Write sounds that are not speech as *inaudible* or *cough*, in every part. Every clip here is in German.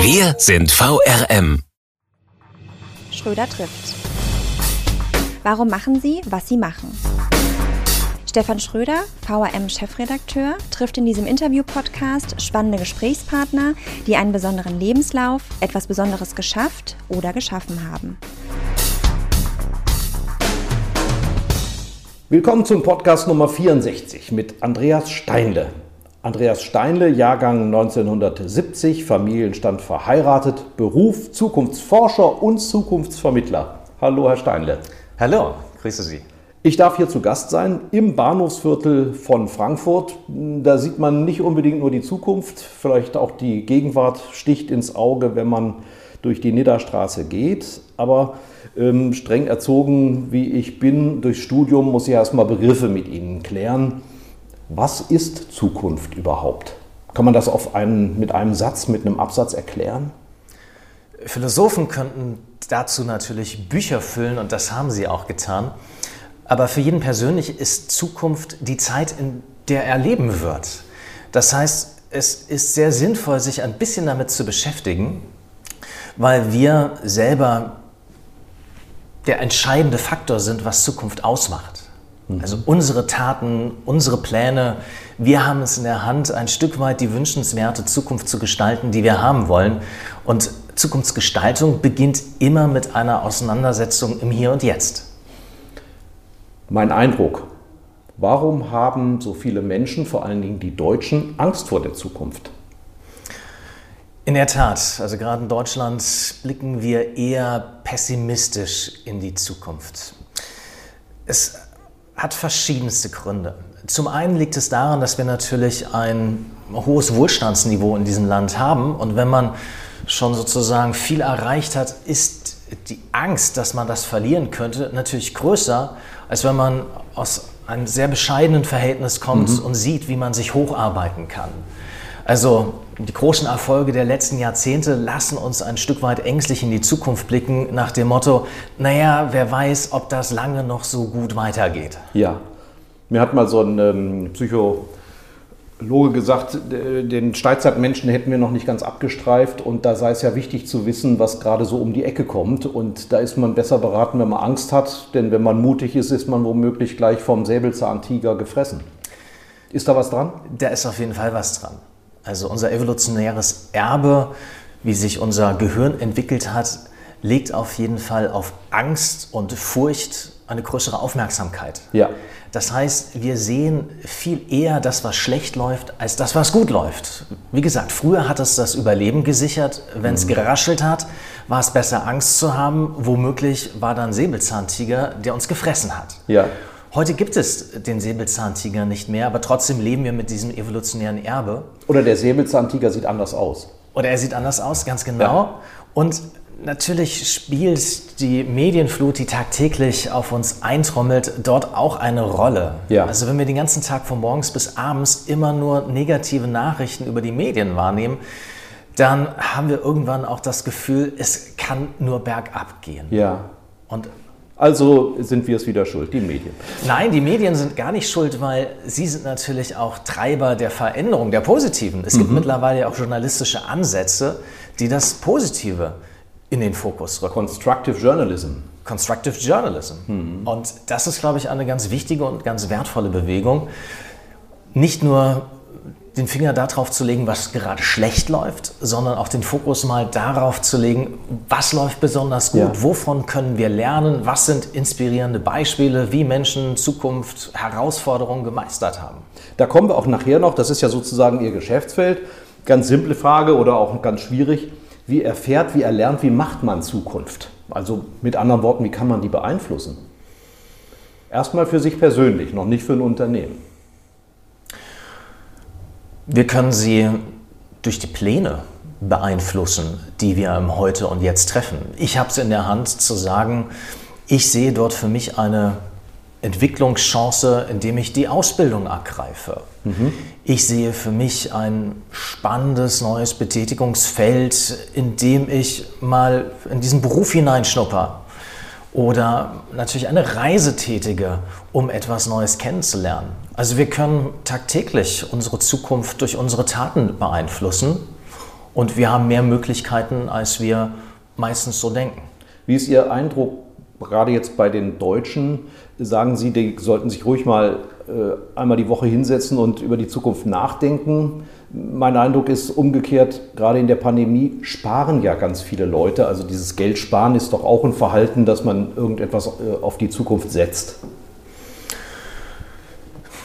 Wir sind VRM. Schröder trifft. Warum machen Sie, was Sie machen? Stefan Schröder, VRM-Chefredakteur, trifft in diesem Interview-Podcast spannende Gesprächspartner, die einen besonderen Lebenslauf, etwas Besonderes geschafft oder geschaffen haben. Willkommen zum Podcast Nummer 64 mit Andreas Steinle. Andreas Steinle, Jahrgang 1970, Familienstand verheiratet, Beruf Zukunftsforscher und Zukunftsvermittler. Hallo, Herr Steinle. Hallo, grüße Sie. Ich darf hier zu Gast sein im Bahnhofsviertel von Frankfurt. Da sieht man nicht unbedingt nur die Zukunft, vielleicht auch die Gegenwart sticht ins Auge, wenn man durch die Nidderstraße geht. Aber ähm, streng erzogen, wie ich bin, durchs Studium muss ich erstmal Begriffe mit Ihnen klären. Was ist Zukunft überhaupt? Kann man das auf einen, mit einem Satz, mit einem Absatz erklären? Philosophen könnten dazu natürlich Bücher füllen und das haben sie auch getan. Aber für jeden persönlich ist Zukunft die Zeit, in der er leben wird. Das heißt, es ist sehr sinnvoll, sich ein bisschen damit zu beschäftigen, weil wir selber der entscheidende Faktor sind, was Zukunft ausmacht. Mhm. Also unsere Taten, unsere Pläne, wir haben es in der Hand, ein Stück weit die wünschenswerte Zukunft zu gestalten, die wir haben wollen. Und Zukunftsgestaltung beginnt immer mit einer Auseinandersetzung im Hier und Jetzt. Mein Eindruck, warum haben so viele Menschen, vor allen Dingen die Deutschen, Angst vor der Zukunft? In der Tat, also gerade in Deutschland blicken wir eher pessimistisch in die Zukunft. Es hat verschiedenste Gründe. Zum einen liegt es daran, dass wir natürlich ein hohes Wohlstandsniveau in diesem Land haben und wenn man schon sozusagen viel erreicht hat, ist die Angst, dass man das verlieren könnte, natürlich größer, als wenn man aus einem sehr bescheidenen Verhältnis kommt mhm. und sieht, wie man sich hocharbeiten kann. Also die großen Erfolge der letzten Jahrzehnte lassen uns ein Stück weit ängstlich in die Zukunft blicken, nach dem Motto, naja, wer weiß, ob das lange noch so gut weitergeht. Ja, mir hat mal so ein ähm, Psychologe gesagt, den Steinzeitmenschen hätten wir noch nicht ganz abgestreift und da sei es ja wichtig zu wissen, was gerade so um die Ecke kommt und da ist man besser beraten, wenn man Angst hat, denn wenn man mutig ist, ist man womöglich gleich vom Säbelzahntiger gefressen. Ist da was dran? Da ist auf jeden Fall was dran. Also unser evolutionäres Erbe, wie sich unser Gehirn entwickelt hat, legt auf jeden Fall auf Angst und Furcht eine größere Aufmerksamkeit. Ja. Das heißt, wir sehen viel eher das, was schlecht läuft, als das, was gut läuft. Wie gesagt, früher hat es das Überleben gesichert. Wenn es mhm. geraschelt hat, war es besser, Angst zu haben. Womöglich war da ein Säbelzahntiger, der uns gefressen hat. Ja. Heute gibt es den Säbelzahntiger nicht mehr, aber trotzdem leben wir mit diesem evolutionären Erbe. Oder der Säbelzahntiger sieht anders aus. Oder er sieht anders aus, ganz genau. Ja. Und natürlich spielt die Medienflut, die tagtäglich auf uns eintrommelt, dort auch eine Rolle. Ja. Also wenn wir den ganzen Tag von morgens bis abends immer nur negative Nachrichten über die Medien wahrnehmen, dann haben wir irgendwann auch das Gefühl, es kann nur bergab gehen. Ja. Und also sind wir es wieder schuld, die Medien. Nein, die Medien sind gar nicht schuld, weil sie sind natürlich auch Treiber der Veränderung, der positiven. Es gibt mhm. mittlerweile auch journalistische Ansätze, die das Positive in den Fokus rücken. Constructive Journalism. Constructive Journalism. Mhm. Und das ist, glaube ich, eine ganz wichtige und ganz wertvolle Bewegung. Nicht nur den Finger darauf zu legen, was gerade schlecht läuft, sondern auch den Fokus mal darauf zu legen, was läuft besonders gut, ja. wovon können wir lernen, was sind inspirierende Beispiele, wie Menschen Zukunft, Herausforderungen gemeistert haben. Da kommen wir auch nachher noch, das ist ja sozusagen Ihr Geschäftsfeld. Ganz simple Frage oder auch ganz schwierig. Wie erfährt, wie erlernt, wie macht man Zukunft? Also mit anderen Worten, wie kann man die beeinflussen? Erstmal für sich persönlich, noch nicht für ein Unternehmen. Wir können sie durch die Pläne beeinflussen, die wir im Heute und Jetzt treffen. Ich habe es in der Hand zu sagen, ich sehe dort für mich eine Entwicklungschance, indem ich die Ausbildung ergreife. Mhm. Ich sehe für mich ein spannendes neues Betätigungsfeld, in dem ich mal in diesen Beruf hineinschnupper. Oder natürlich eine Reise tätige, um etwas Neues kennenzulernen. Also wir können tagtäglich unsere Zukunft durch unsere Taten beeinflussen und wir haben mehr Möglichkeiten, als wir meistens so denken. Wie ist Ihr Eindruck, gerade jetzt bei den Deutschen, sagen Sie, die sollten sich ruhig mal äh, einmal die Woche hinsetzen und über die Zukunft nachdenken. Mein Eindruck ist umgekehrt, gerade in der Pandemie sparen ja ganz viele Leute. Also dieses Geld sparen ist doch auch ein Verhalten, dass man irgendetwas äh, auf die Zukunft setzt.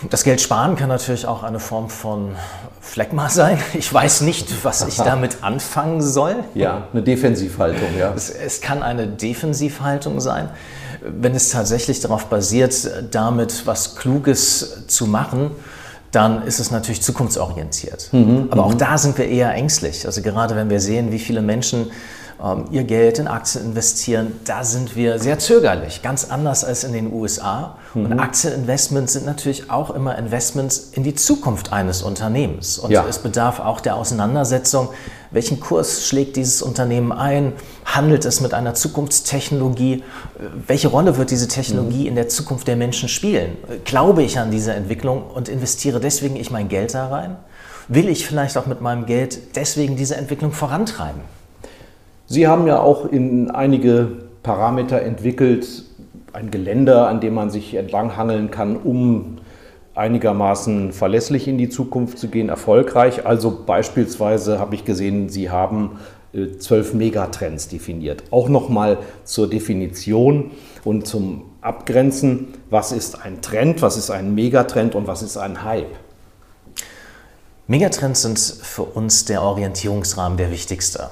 Das Geld sparen kann natürlich auch eine Form von Phlegma sein. Ich weiß nicht, was ich *laughs* damit anfangen soll. Ja, eine Defensivhaltung, ja. Es, es, kann eine Defensivhaltung sein. Wenn es tatsächlich darauf basiert, damit was Kluges zu machen, dann ist es natürlich zukunftsorientiert. Mhm, Aber auch mhm. da sind wir eher ängstlich. Also gerade wenn wir sehen, wie viele Menschen ihr Geld in Aktien investieren, da sind wir sehr zögerlich, ganz anders als in den USA. Mhm. Und Aktieninvestments sind natürlich auch immer Investments in die Zukunft eines Unternehmens. Und ja. es bedarf auch der Auseinandersetzung, welchen Kurs schlägt dieses Unternehmen ein? Handelt es mit einer Zukunftstechnologie? Welche Rolle wird diese Technologie mhm. in der Zukunft der Menschen spielen? Glaube ich an diese Entwicklung und investiere deswegen ich mein Geld da rein? Will ich vielleicht auch mit meinem Geld deswegen diese Entwicklung vorantreiben? Sie haben ja auch in einige Parameter entwickelt, ein Geländer, an dem man sich entlanghangeln kann, um einigermaßen verlässlich in die Zukunft zu gehen, erfolgreich. Also beispielsweise habe ich gesehen, Sie haben äh, zwölf Megatrends definiert. Auch nochmal zur Definition und zum Abgrenzen, was ist ein Trend, was ist ein Megatrend und was ist ein Hype? Megatrends sind für uns der Orientierungsrahmen der wichtigste.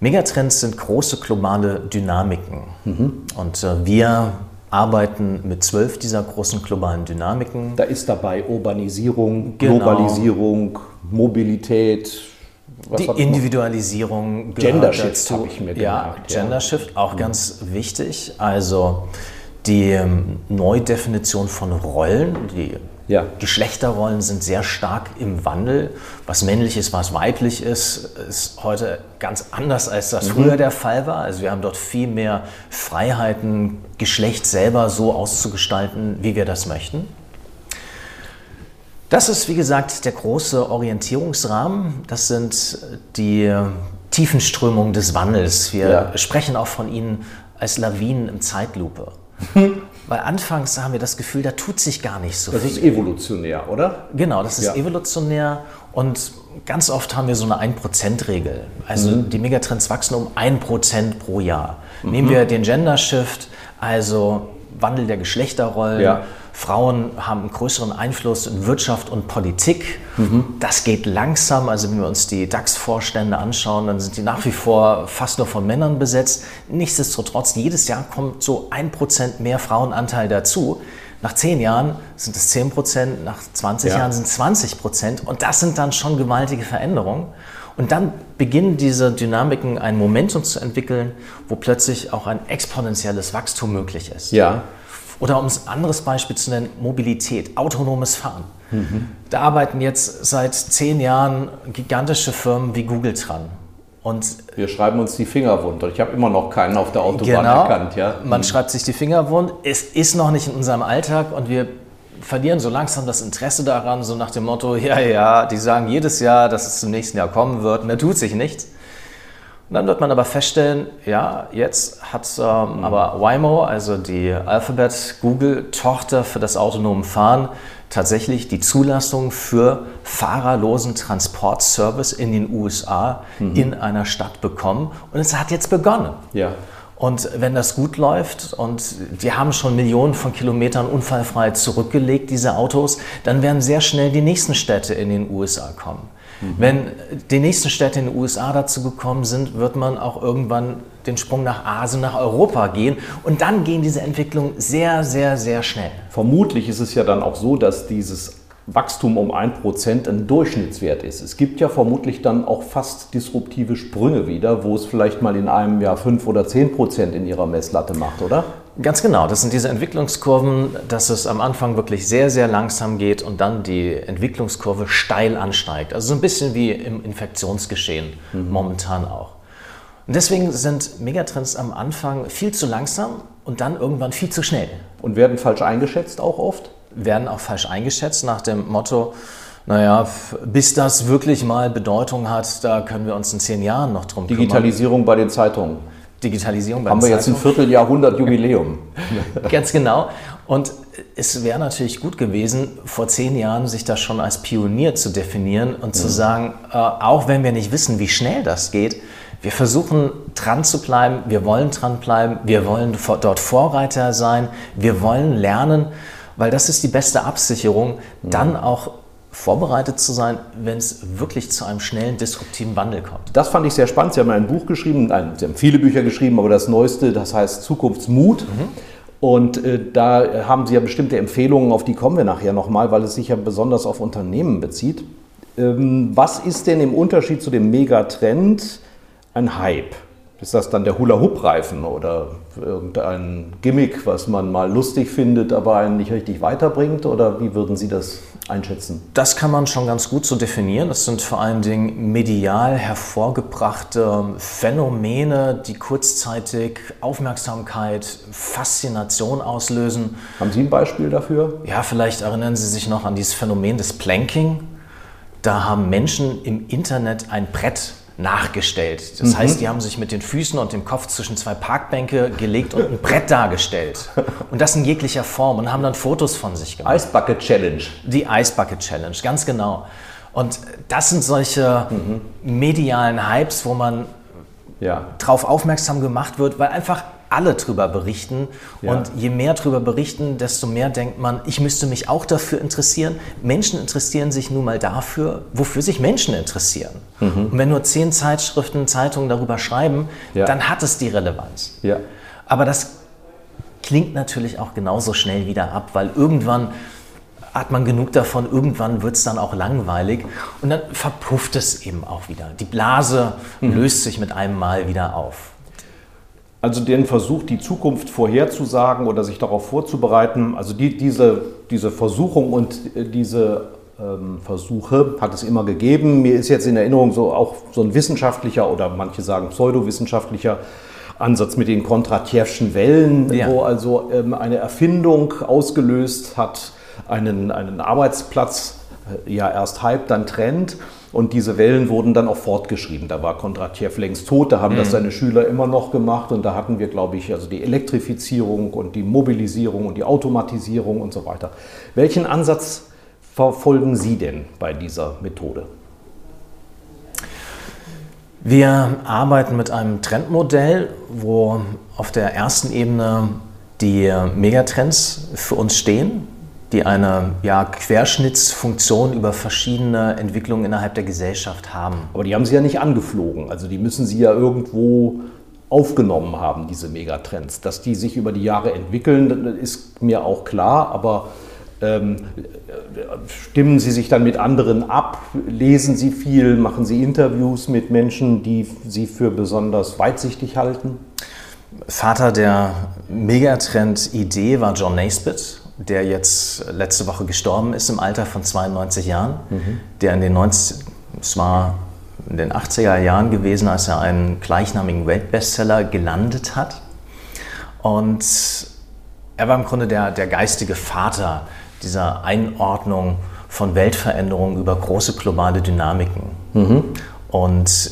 Megatrends sind große globale Dynamiken. Mhm. Und äh, wir arbeiten mit zwölf dieser großen globalen Dynamiken. Da ist dabei Urbanisierung, genau. Globalisierung, Mobilität. die Individualisierung. Gender Shift habe ich mir gemerkt. Ja, Gender Shift auch mhm. ganz wichtig. Also die ähm, Neudefinition von Rollen, die ja. Geschlechterrollen sind sehr stark im Wandel. Was männlich ist, was weiblich ist, ist heute ganz anders, als das mhm. früher der Fall war. Also wir haben dort viel mehr Freiheiten, Geschlecht selber so auszugestalten, wie wir das möchten. Das ist, wie gesagt, der große Orientierungsrahmen. Das sind die Tiefenströmungen des Wandels. Wir ja. sprechen auch von ihnen als Lawinen im Zeitlupe. *laughs* Weil anfangs haben wir das Gefühl, da tut sich gar nicht so das viel. Das ist evolutionär, oder? Genau, das ist ja. evolutionär und ganz oft haben wir so eine 1%-Regel. Also mhm. die Megatrends wachsen um 1% pro Jahr. Mhm. Nehmen wir den Gender Shift, also Wandel der Geschlechterrollen. Ja. Frauen haben einen größeren Einfluss in Wirtschaft und Politik. Mhm. Das geht langsam. Also wenn wir uns die DAX-Vorstände anschauen, dann sind die nach wie vor fast nur von Männern besetzt. Nichtsdestotrotz, jedes Jahr kommt so ein Prozent mehr Frauenanteil dazu. Nach zehn Jahren sind es 10 Prozent, nach 20 ja. Jahren sind es 20 Prozent. Und das sind dann schon gewaltige Veränderungen. Und dann beginnen diese Dynamiken ein Momentum zu entwickeln, wo plötzlich auch ein exponentielles Wachstum möglich ist. Ja. Oder um ein anderes Beispiel zu nennen, Mobilität, autonomes Fahren. Mhm. Da arbeiten jetzt seit zehn Jahren gigantische Firmen wie Google dran. Und wir schreiben uns die Finger wund. Ich habe immer noch keinen auf der Autobahn genau, erkannt. Ja? Man mhm. schreibt sich die Finger wund. Es ist noch nicht in unserem Alltag und wir verlieren so langsam das Interesse daran, so nach dem Motto, ja, ja, die sagen jedes Jahr, dass es zum nächsten Jahr kommen wird und da tut sich nichts. Und dann wird man aber feststellen, ja, jetzt hat ähm, mhm. aber Waymo, also die Alphabet Google-Tochter für das autonome Fahren, tatsächlich die Zulassung für fahrerlosen Transportservice in den USA mhm. in einer Stadt bekommen. Und es hat jetzt begonnen. Ja. Und wenn das gut läuft und die haben schon Millionen von Kilometern unfallfrei zurückgelegt, diese Autos, dann werden sehr schnell die nächsten Städte in den USA kommen. Mhm. Wenn die nächsten Städte in den USA dazu gekommen sind, wird man auch irgendwann den Sprung nach Asien, nach Europa gehen. Und dann gehen diese Entwicklungen sehr, sehr, sehr schnell. Vermutlich ist es ja dann auch so, dass dieses Wachstum um 1% ein Durchschnittswert ist. Es gibt ja vermutlich dann auch fast disruptive Sprünge wieder, wo es vielleicht mal in einem Jahr 5 oder 10% in ihrer Messlatte macht, oder? Ganz genau, das sind diese Entwicklungskurven, dass es am Anfang wirklich sehr, sehr langsam geht und dann die Entwicklungskurve steil ansteigt. Also so ein bisschen wie im Infektionsgeschehen mhm. momentan auch. Und deswegen sind Megatrends am Anfang viel zu langsam und dann irgendwann viel zu schnell. Und werden falsch eingeschätzt auch oft? Werden auch falsch eingeschätzt nach dem Motto, naja, bis das wirklich mal Bedeutung hat, da können wir uns in zehn Jahren noch drum kümmern. Digitalisierung bei den Zeitungen. Digitalisierung bei Haben wir jetzt ein Vierteljahrhundert Jubiläum. *laughs* Ganz genau. Und es wäre natürlich gut gewesen, vor zehn Jahren sich da schon als Pionier zu definieren und ja. zu sagen, äh, auch wenn wir nicht wissen, wie schnell das geht, wir versuchen dran zu bleiben, wir wollen dran bleiben, wir wollen dort Vorreiter sein, wir wollen lernen, weil das ist die beste Absicherung, dann auch vorbereitet zu sein, wenn es wirklich zu einem schnellen, disruptiven Wandel kommt. Das fand ich sehr spannend. Sie haben ein Buch geschrieben, nein, Sie haben viele Bücher geschrieben, aber das neueste, das heißt Zukunftsmut. Mhm. Und äh, da haben Sie ja bestimmte Empfehlungen, auf die kommen wir nachher nochmal, weil es sich ja besonders auf Unternehmen bezieht. Ähm, was ist denn im Unterschied zu dem Megatrend ein Hype? Ist das dann der Hula-Hoop-Reifen oder irgendein Gimmick, was man mal lustig findet, aber einen nicht richtig weiterbringt? Oder wie würden Sie das einschätzen? Das kann man schon ganz gut so definieren. Das sind vor allen Dingen medial hervorgebrachte Phänomene, die kurzzeitig Aufmerksamkeit, Faszination auslösen. Haben Sie ein Beispiel dafür? Ja, vielleicht erinnern Sie sich noch an dieses Phänomen des Planking. Da haben Menschen im Internet ein Brett nachgestellt. Das mhm. heißt, die haben sich mit den Füßen und dem Kopf zwischen zwei Parkbänke gelegt und ein Brett dargestellt. *laughs* Und das in jeglicher Form und haben dann Fotos von sich gemacht. Ice Bucket Challenge. Die Ice Bucket Challenge, ganz genau. Und das sind solche mhm. medialen Hypes, wo man ja. darauf aufmerksam gemacht wird, weil einfach alle drüber berichten. Ja. Und je mehr drüber berichten, desto mehr denkt man, ich müsste mich auch dafür interessieren. Menschen interessieren sich nun mal dafür, wofür sich Menschen interessieren. Mhm. Und wenn nur zehn Zeitschriften, Zeitungen darüber schreiben, ja. dann hat es die Relevanz. Ja. Aber das klingt natürlich auch genauso schnell wieder ab, weil irgendwann hat man genug davon, irgendwann wird es dann auch langweilig und dann verpufft es eben auch wieder. Die Blase mhm. löst sich mit einem Mal wieder auf. Also den Versuch, die Zukunft vorherzusagen oder sich darauf vorzubereiten, also die, diese, diese Versuchung und äh, diese ähm, Versuche hat es immer gegeben. Mir ist jetzt in Erinnerung so auch so ein wissenschaftlicher oder manche sagen pseudowissenschaftlicher Ansatz mit den Kondratjewschen Wellen, ja. wo also ähm, eine Erfindung ausgelöst hat, einen, einen Arbeitsplatz äh, ja erst Hype, dann Trend und diese Wellen wurden dann auch fortgeschrieben. Da war Kondratjew längst tot, da haben mhm. das seine Schüler immer noch gemacht. Und da hatten wir, glaube ich, also die Elektrifizierung und die Mobilisierung und die Automatisierung und so weiter. Welchen Ansatz verfolgen Sie denn bei dieser Methode? Wir arbeiten mit einem Trendmodell, wo auf der ersten Ebene die Megatrends für uns stehen die eine ja, Querschnittsfunktion über verschiedene Entwicklungen innerhalb der Gesellschaft haben. Aber die haben Sie ja nicht angeflogen. Also die müssen Sie ja irgendwo aufgenommen haben, diese Megatrends. Dass die sich über die Jahre entwickeln, ist mir auch klar. Aber ähm, stimmen Sie sich dann mit anderen ab? Lesen Sie viel? Machen Sie Interviews mit Menschen, die Sie für besonders weitsichtig halten? Vater der Megatrend-Idee war John Naisbitt, der jetzt letzte Woche gestorben ist im Alter von 92 Jahren, mhm. der in den 90, es war in den 80er Jahren gewesen, als er einen gleichnamigen Weltbestseller gelandet hat. Und er war im Grunde der, der geistige Vater dieser Einordnung von Weltveränderungen über große globale Dynamiken. Mhm. Und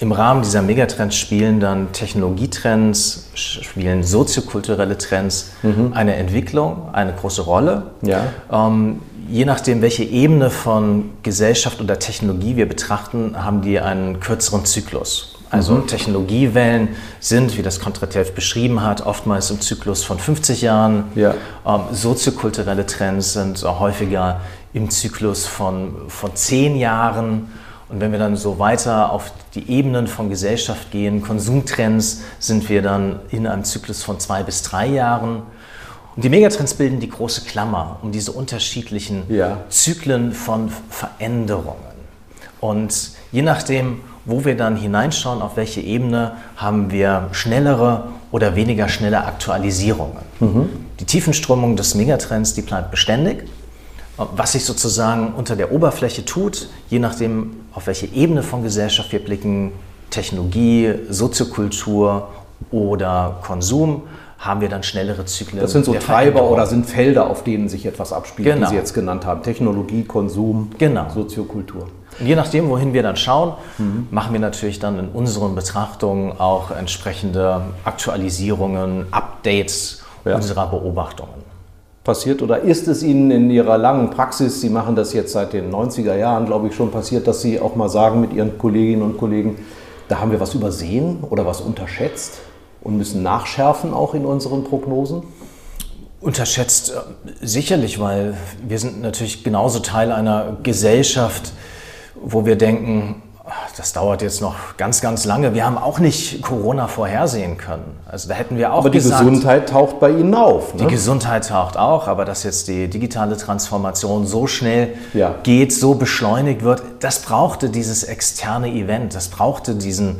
im Rahmen dieser Megatrends spielen dann Technologietrends, spielen soziokulturelle Trends mhm. eine Entwicklung, eine große Rolle. Ja. Ähm, je nachdem, welche Ebene von Gesellschaft oder Technologie wir betrachten, haben die einen kürzeren Zyklus. Also mhm. Technologiewellen sind, wie das Kontratev beschrieben hat, oftmals im Zyklus von 50 Jahren. Ja. Ähm, soziokulturelle Trends sind häufiger im Zyklus von, von 10 Jahren. Und wenn wir dann so weiter auf die Ebenen von Gesellschaft gehen, Konsumtrends, sind wir dann in einem Zyklus von zwei bis drei Jahren. Und die Megatrends bilden die große Klammer um diese unterschiedlichen Ja. Zyklen von Veränderungen. Und je nachdem, wo wir dann hineinschauen, auf welche Ebene, haben wir schnellere oder weniger schnelle Aktualisierungen. Die Tiefenströmung des Megatrends, die bleibt beständig. Was sich sozusagen unter der Oberfläche tut, je nachdem, auf welche Ebene von Gesellschaft wir blicken, Technologie, Soziokultur oder Konsum, haben wir dann schnellere Zyklen. Das sind so Treiber oder sind Felder, auf denen sich etwas abspielt, Genau. die Sie jetzt genannt haben. Technologie, Konsum, Genau. Soziokultur. Und je nachdem, wohin wir dann schauen, machen wir natürlich dann in unseren Betrachtungen auch entsprechende Aktualisierungen, Updates Ja. unserer Beobachtungen. Passiert oder ist es Ihnen in Ihrer langen Praxis, Sie machen das jetzt seit den 90er Jahren, glaube ich, schon passiert, dass Sie auch mal sagen mit Ihren Kolleginnen und Kollegen, da haben wir was übersehen oder was unterschätzt und müssen nachschärfen auch in unseren Prognosen? Unterschätzt äh, sicherlich, weil wir sind natürlich genauso Teil einer Gesellschaft, wo wir denken, das dauert jetzt noch ganz, ganz lange. Wir haben auch nicht Corona vorhersehen können. Also da hätten wir auch Aber die gesagt, Gesundheit taucht bei Ihnen auf. Ne? Die Gesundheit taucht auch, aber dass jetzt die digitale Transformation so schnell Ja. geht, so beschleunigt wird, das brauchte dieses externe Event, das brauchte diesen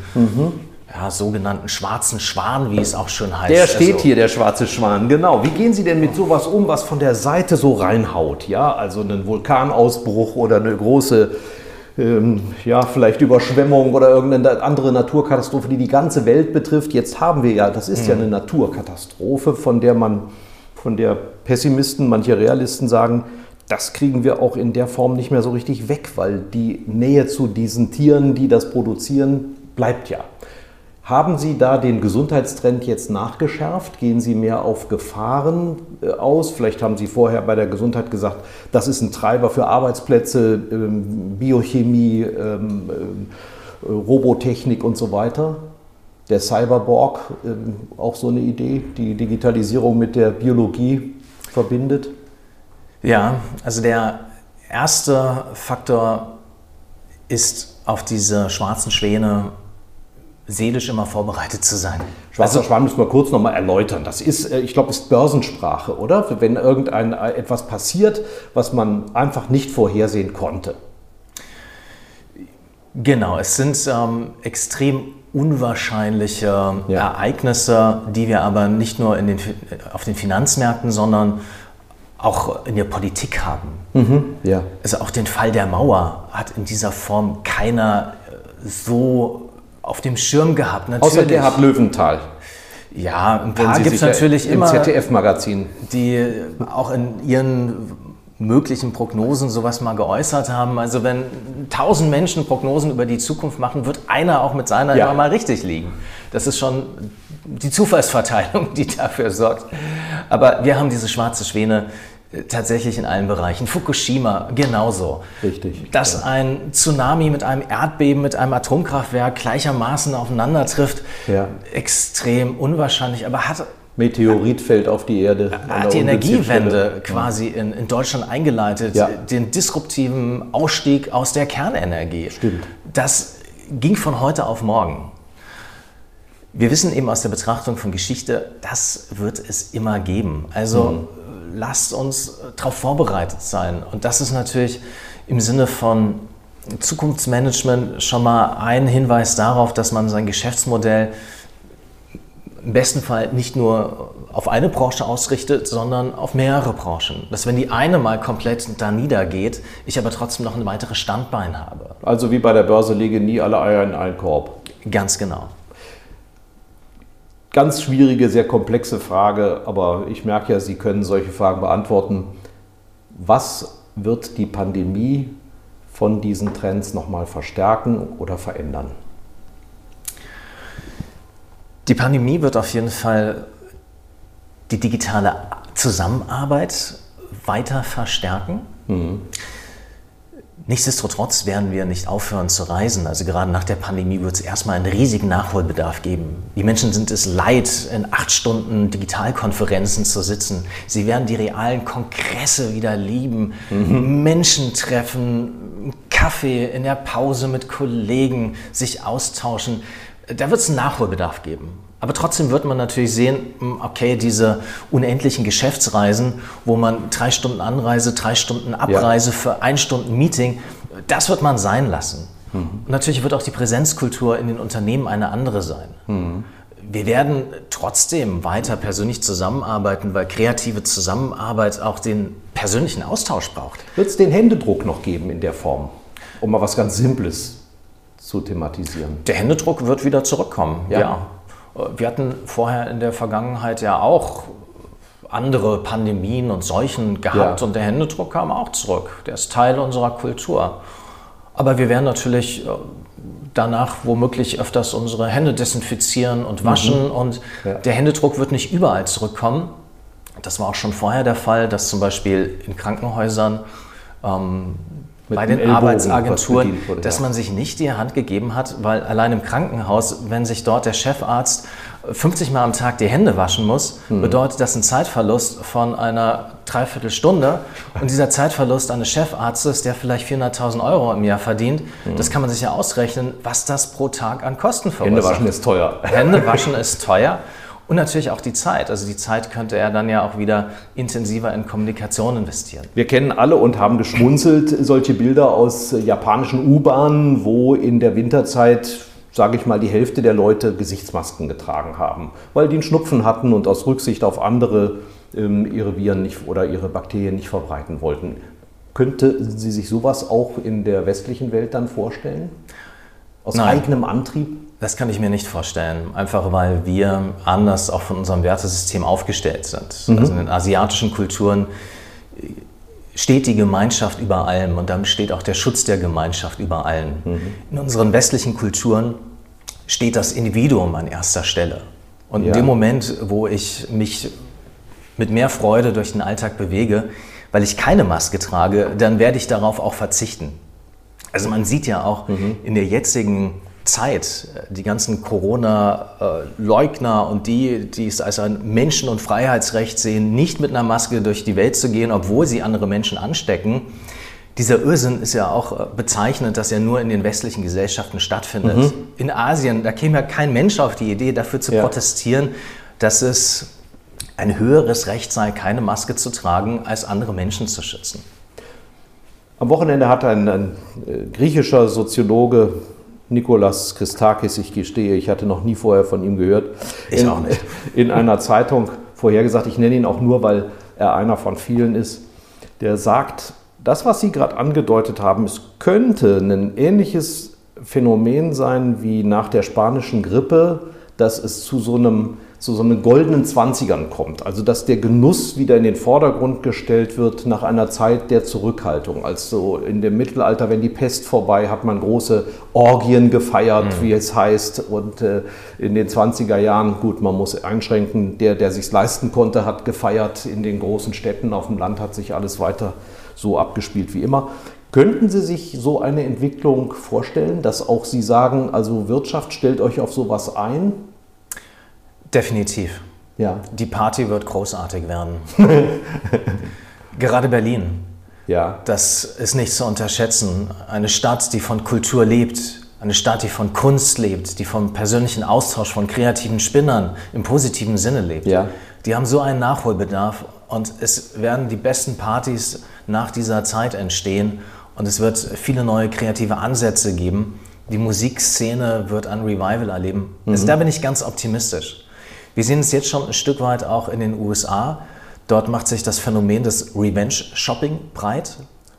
ja, sogenannten schwarzen Schwan, wie es auch schon heißt. Der steht Also, hier, der schwarze Schwan, genau. Wie gehen Sie denn mit sowas um, was von der Seite so reinhaut? Ja, also einen Vulkanausbruch oder eine große, ähm, ja, vielleicht Überschwemmung oder irgendeine andere Naturkatastrophe, die die ganze Welt betrifft. Jetzt haben wir ja, das ist ja eine Naturkatastrophe, von der man, von der Pessimisten, manche Realisten sagen, das kriegen wir auch in der Form nicht mehr so richtig weg, weil die Nähe zu diesen Tieren, die das produzieren, bleibt ja. Haben Sie da den Gesundheitstrend jetzt nachgeschärft? Gehen Sie mehr auf Gefahren äh, aus? Vielleicht haben Sie vorher bei der Gesundheit gesagt, das ist ein Treiber für Arbeitsplätze, ähm, Biochemie, ähm, äh, Robotechnik und so weiter. Der Cyberborg, ähm, auch so eine Idee, die Digitalisierung mit der Biologie verbindet. Ja, also der erste Faktor ist auf diese schwarzen Schwäne seelisch immer vorbereitet zu sein. Schwarzer Schwan müssen wir kurz nochmal erläutern. Das ist, äh, ich glaube, ist Börsensprache, oder? Wenn irgendein äh, etwas passiert, was man einfach nicht vorhersehen konnte. Genau, es sind ähm, extrem unwahrscheinliche Ja. Ereignisse, die wir aber nicht nur in den, auf den Finanzmärkten, sondern auch in der Politik haben. Ja. Also auch den Fall der Mauer hat in dieser Form keiner äh, so auf dem Schirm gehabt. Natürlich, Außer Gerhard Löwenthal. Ja, ein paar gibt es natürlich im immer, ZDF-Magazin. die auch in ihren möglichen Prognosen sowas mal geäußert haben. Also wenn tausend Menschen Prognosen über die Zukunft machen, wird einer auch mit seiner Ja. immer mal richtig liegen. Das ist schon die Zufallsverteilung, die dafür sorgt. Aber wir haben diese schwarze Schwäne äh, tatsächlich in allen Bereichen. Fukushima genauso. Richtig, Dass ein Tsunami mit einem Erdbeben, mit einem Atomkraftwerk gleichermaßen aufeinander trifft, Ja. extrem unwahrscheinlich, aber hat Meteorit fällt auf die Erde. hat die Energiewende quasi in, in Deutschland eingeleitet, Ja. den disruptiven Ausstieg aus der Kernenergie. Stimmt. Das ging von heute auf morgen. Wir wissen eben aus der Betrachtung von Geschichte, das wird es immer geben. Also Mhm. Lasst uns darauf vorbereitet sein. Und das ist natürlich im Sinne von Zukunftsmanagement schon mal ein Hinweis darauf, dass man sein Geschäftsmodell im besten Fall nicht nur auf eine Branche ausrichtet, sondern auf mehrere Branchen. Dass wenn die eine mal komplett da niedergeht, ich aber trotzdem noch ein weiteres Standbein habe. Also wie bei der Börse lege nie alle Eier in einen Korb. Ganz genau. Ganz schwierige, sehr komplexe Frage, aber ich merke ja, Sie können solche Fragen beantworten. Was wird die Pandemie von diesen Trends nochmal verstärken oder verändern? Die Pandemie wird auf jeden Fall die digitale Zusammenarbeit weiter verstärken. Nichtsdestotrotz werden wir nicht aufhören zu reisen. Also gerade nach der Pandemie wird es erstmal einen riesigen Nachholbedarf geben. Die Menschen sind es leid, in acht Stunden Digitalkonferenzen zu sitzen. Sie werden die realen Kongresse wieder lieben, Menschen treffen, Kaffee in der Pause mit Kollegen, sich austauschen. Da wird es einen Nachholbedarf geben. Aber trotzdem wird man natürlich sehen, hm, okay, diese unendlichen Geschäftsreisen, wo man drei Stunden Anreise, drei Stunden Abreise ja. für ein Stunden Meeting, das wird man sein lassen. Mhm. Und natürlich wird auch die Präsenzkultur in den Unternehmen eine andere sein. Mhm. Wir werden trotzdem weiter persönlich zusammenarbeiten, weil kreative Zusammenarbeit auch den persönlichen Austausch braucht. Wird es den Händedruck noch geben in der Form, um mal was ganz Simples zu thematisieren? Der Händedruck wird wieder zurückkommen, ja. ja. Wir hatten vorher in der Vergangenheit ja auch andere Pandemien und Seuchen gehabt ja. und der Händedruck kam auch zurück. Der ist Teil unserer Kultur. Aber wir werden natürlich äh, danach womöglich öfters unsere Hände desinfizieren und waschen mhm. und ja. der Händedruck wird nicht überall zurückkommen. Das war auch schon vorher der Fall, dass zum Beispiel in Krankenhäusern ähm, bei den Ellbogen Arbeitsagenturen, wurde, dass man sich nicht die Hand gegeben hat, weil allein im Krankenhaus, wenn sich dort der Chefarzt 50 Mal am Tag die Hände waschen muss, mhm. bedeutet das einen Zeitverlust von einer Dreiviertelstunde. Und dieser Zeitverlust eines Chefarztes, der vielleicht 400.000 Euro im Jahr verdient, mhm. das kann man sich ja ausrechnen, was das pro Tag an Kosten verursacht. Hände waschen ist teuer. Hände waschen ist teuer. Und natürlich auch die Zeit. Also die Zeit könnte er dann ja auch wieder intensiver in Kommunikation investieren. Wir kennen alle und haben geschmunzelt solche Bilder aus japanischen U-Bahnen, wo in der Winterzeit sage ich mal, die Hälfte der Leute Gesichtsmasken getragen haben, weil die einen Schnupfen hatten und aus Rücksicht auf andere ähm, ihre Viren nicht oder ihre Bakterien nicht verbreiten wollten. Könnte Sie sich sowas auch in der westlichen Welt dann vorstellen? Aus Nein. eigenem Antrieb? Das kann ich mir nicht vorstellen, einfach weil wir anders auch von unserem Wertesystem aufgestellt sind. Mhm. Also in den asiatischen Kulturen steht die Gemeinschaft über allem und damit steht auch der Schutz der Gemeinschaft über allem. Mhm. In unseren westlichen Kulturen steht das Individuum an erster Stelle. Und ja. in dem Moment, wo ich mich mit mehr Freude durch den Alltag bewege, weil ich keine Maske trage, dann werde ich darauf auch verzichten. Also man sieht ja auch mhm. in der jetzigen Zeit, die ganzen Corona-Leugner und die, die es als ein Menschen- und Freiheitsrecht sehen, nicht mit einer Maske durch die Welt zu gehen, obwohl sie andere Menschen anstecken, dieser Irrsinn ist ja auch äh, bezeichnend, dass er nur in den westlichen Gesellschaften stattfindet. Mhm. In Asien, da käme ja kein Mensch auf die Idee, dafür zu ja. protestieren, dass es ein höheres Recht sei, keine Maske zu tragen, als andere Menschen zu schützen. Am Wochenende hat ein, ein äh, griechischer Soziologe, Nikolas Christakis, ich gestehe, ich hatte noch nie vorher von ihm gehört, ich in, auch nicht. *laughs* in einer Zeitung vorhergesagt, ich nenne ihn auch nur, weil er einer von vielen ist, der sagt, das, was Sie gerade angedeutet haben, es könnte ein ähnliches Phänomen sein wie nach der spanischen Grippe, dass es zu so einem zu so einem goldenen Zwanzigern kommt. Also dass der Genuss wieder in den Vordergrund gestellt wird nach einer Zeit der Zurückhaltung. Also in dem Mittelalter, wenn die Pest vorbei, hat man große Orgien gefeiert, mhm. wie es heißt. Und äh, in den 20er Jahren, gut, man muss einschränken, der, der sich leisten konnte, hat gefeiert. In den großen Städten auf dem Land hat sich alles weiter so abgespielt wie immer. Könnten Sie sich so eine Entwicklung vorstellen, dass auch Sie sagen, also Wirtschaft stellt euch auf sowas ein? Definitiv. Ja. Die Party wird großartig werden. *laughs* Gerade Berlin. Ja. Das ist nicht zu unterschätzen. Eine Stadt, die von Kultur lebt, eine Stadt, die von Kunst lebt, die vom persönlichen Austausch von kreativen Spinnern im positiven Sinne lebt. Ja. Die haben so einen Nachholbedarf und es werden die besten Partys nach dieser Zeit entstehen und es wird viele neue kreative Ansätze geben. Die Musikszene wird ein Revival erleben. Mhm. Also da bin ich ganz optimistisch. Wir sehen es jetzt schon ein Stück weit auch in den USA. Dort macht sich das Phänomen des Revenge-Shopping breit.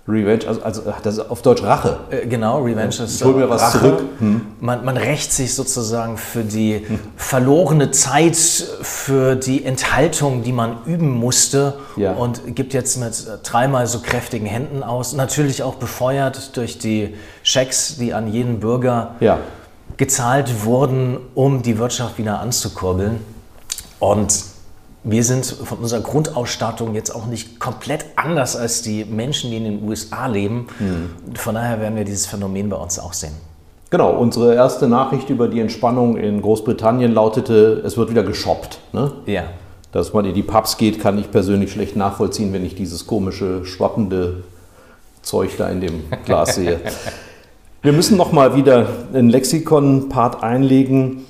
Revenge, also, also das ist auf Deutsch Rache. Äh, genau, Revenge ist ich hol mir was Rache. zurück. Hm. Man, man, rächt sich sozusagen für die hm. verlorene Zeit, für die Enthaltung, die man üben musste ja. und gibt jetzt mit dreimal so kräftigen Händen aus. Natürlich auch befeuert durch die Schecks, die an jeden Bürger ja. gezahlt wurden, um die Wirtschaft wieder anzukurbeln. Und wir sind von unserer Grundausstattung jetzt auch nicht komplett anders als die Menschen, die in den USA leben. Mhm. Von daher werden wir dieses Phänomen bei uns auch sehen. Genau, unsere erste Nachricht über die Entspannung in Großbritannien lautete, es wird wieder geshoppt. Ne? Ja. Dass man in die Pubs geht, kann ich persönlich schlecht nachvollziehen, wenn ich dieses komische, schwappende Zeug da in dem Glas sehe. *laughs* Wir müssen noch mal wieder einen Lexikon-Part einlegen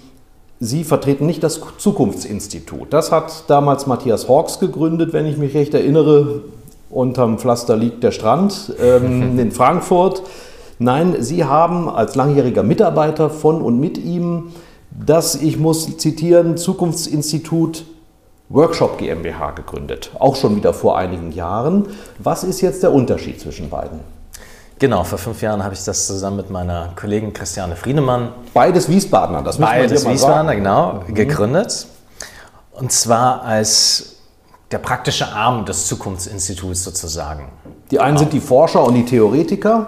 Sie vertreten nicht das Zukunftsinstitut. Das hat damals Matthias Hawks gegründet, wenn ich mich recht erinnere. Unterm Pflaster liegt der Strand ähm, *laughs* in Frankfurt. Nein, Sie haben als langjähriger Mitarbeiter von und mit ihm das, ich muss zitieren, Zukunftsinstitut Workshop GmbH gegründet. Auch schon wieder vor einigen Jahren. Was ist jetzt der Unterschied zwischen beiden? Genau, vor fünf Jahren habe ich das zusammen mit meiner Kollegin Christiane Friedemann. Beides Wiesbadener, das müssen Beides Wiesbadener, genau, mhm. gegründet. Und zwar als der praktische Arm des Zukunftsinstituts sozusagen. Die einen sind die Forscher und die Theoretiker.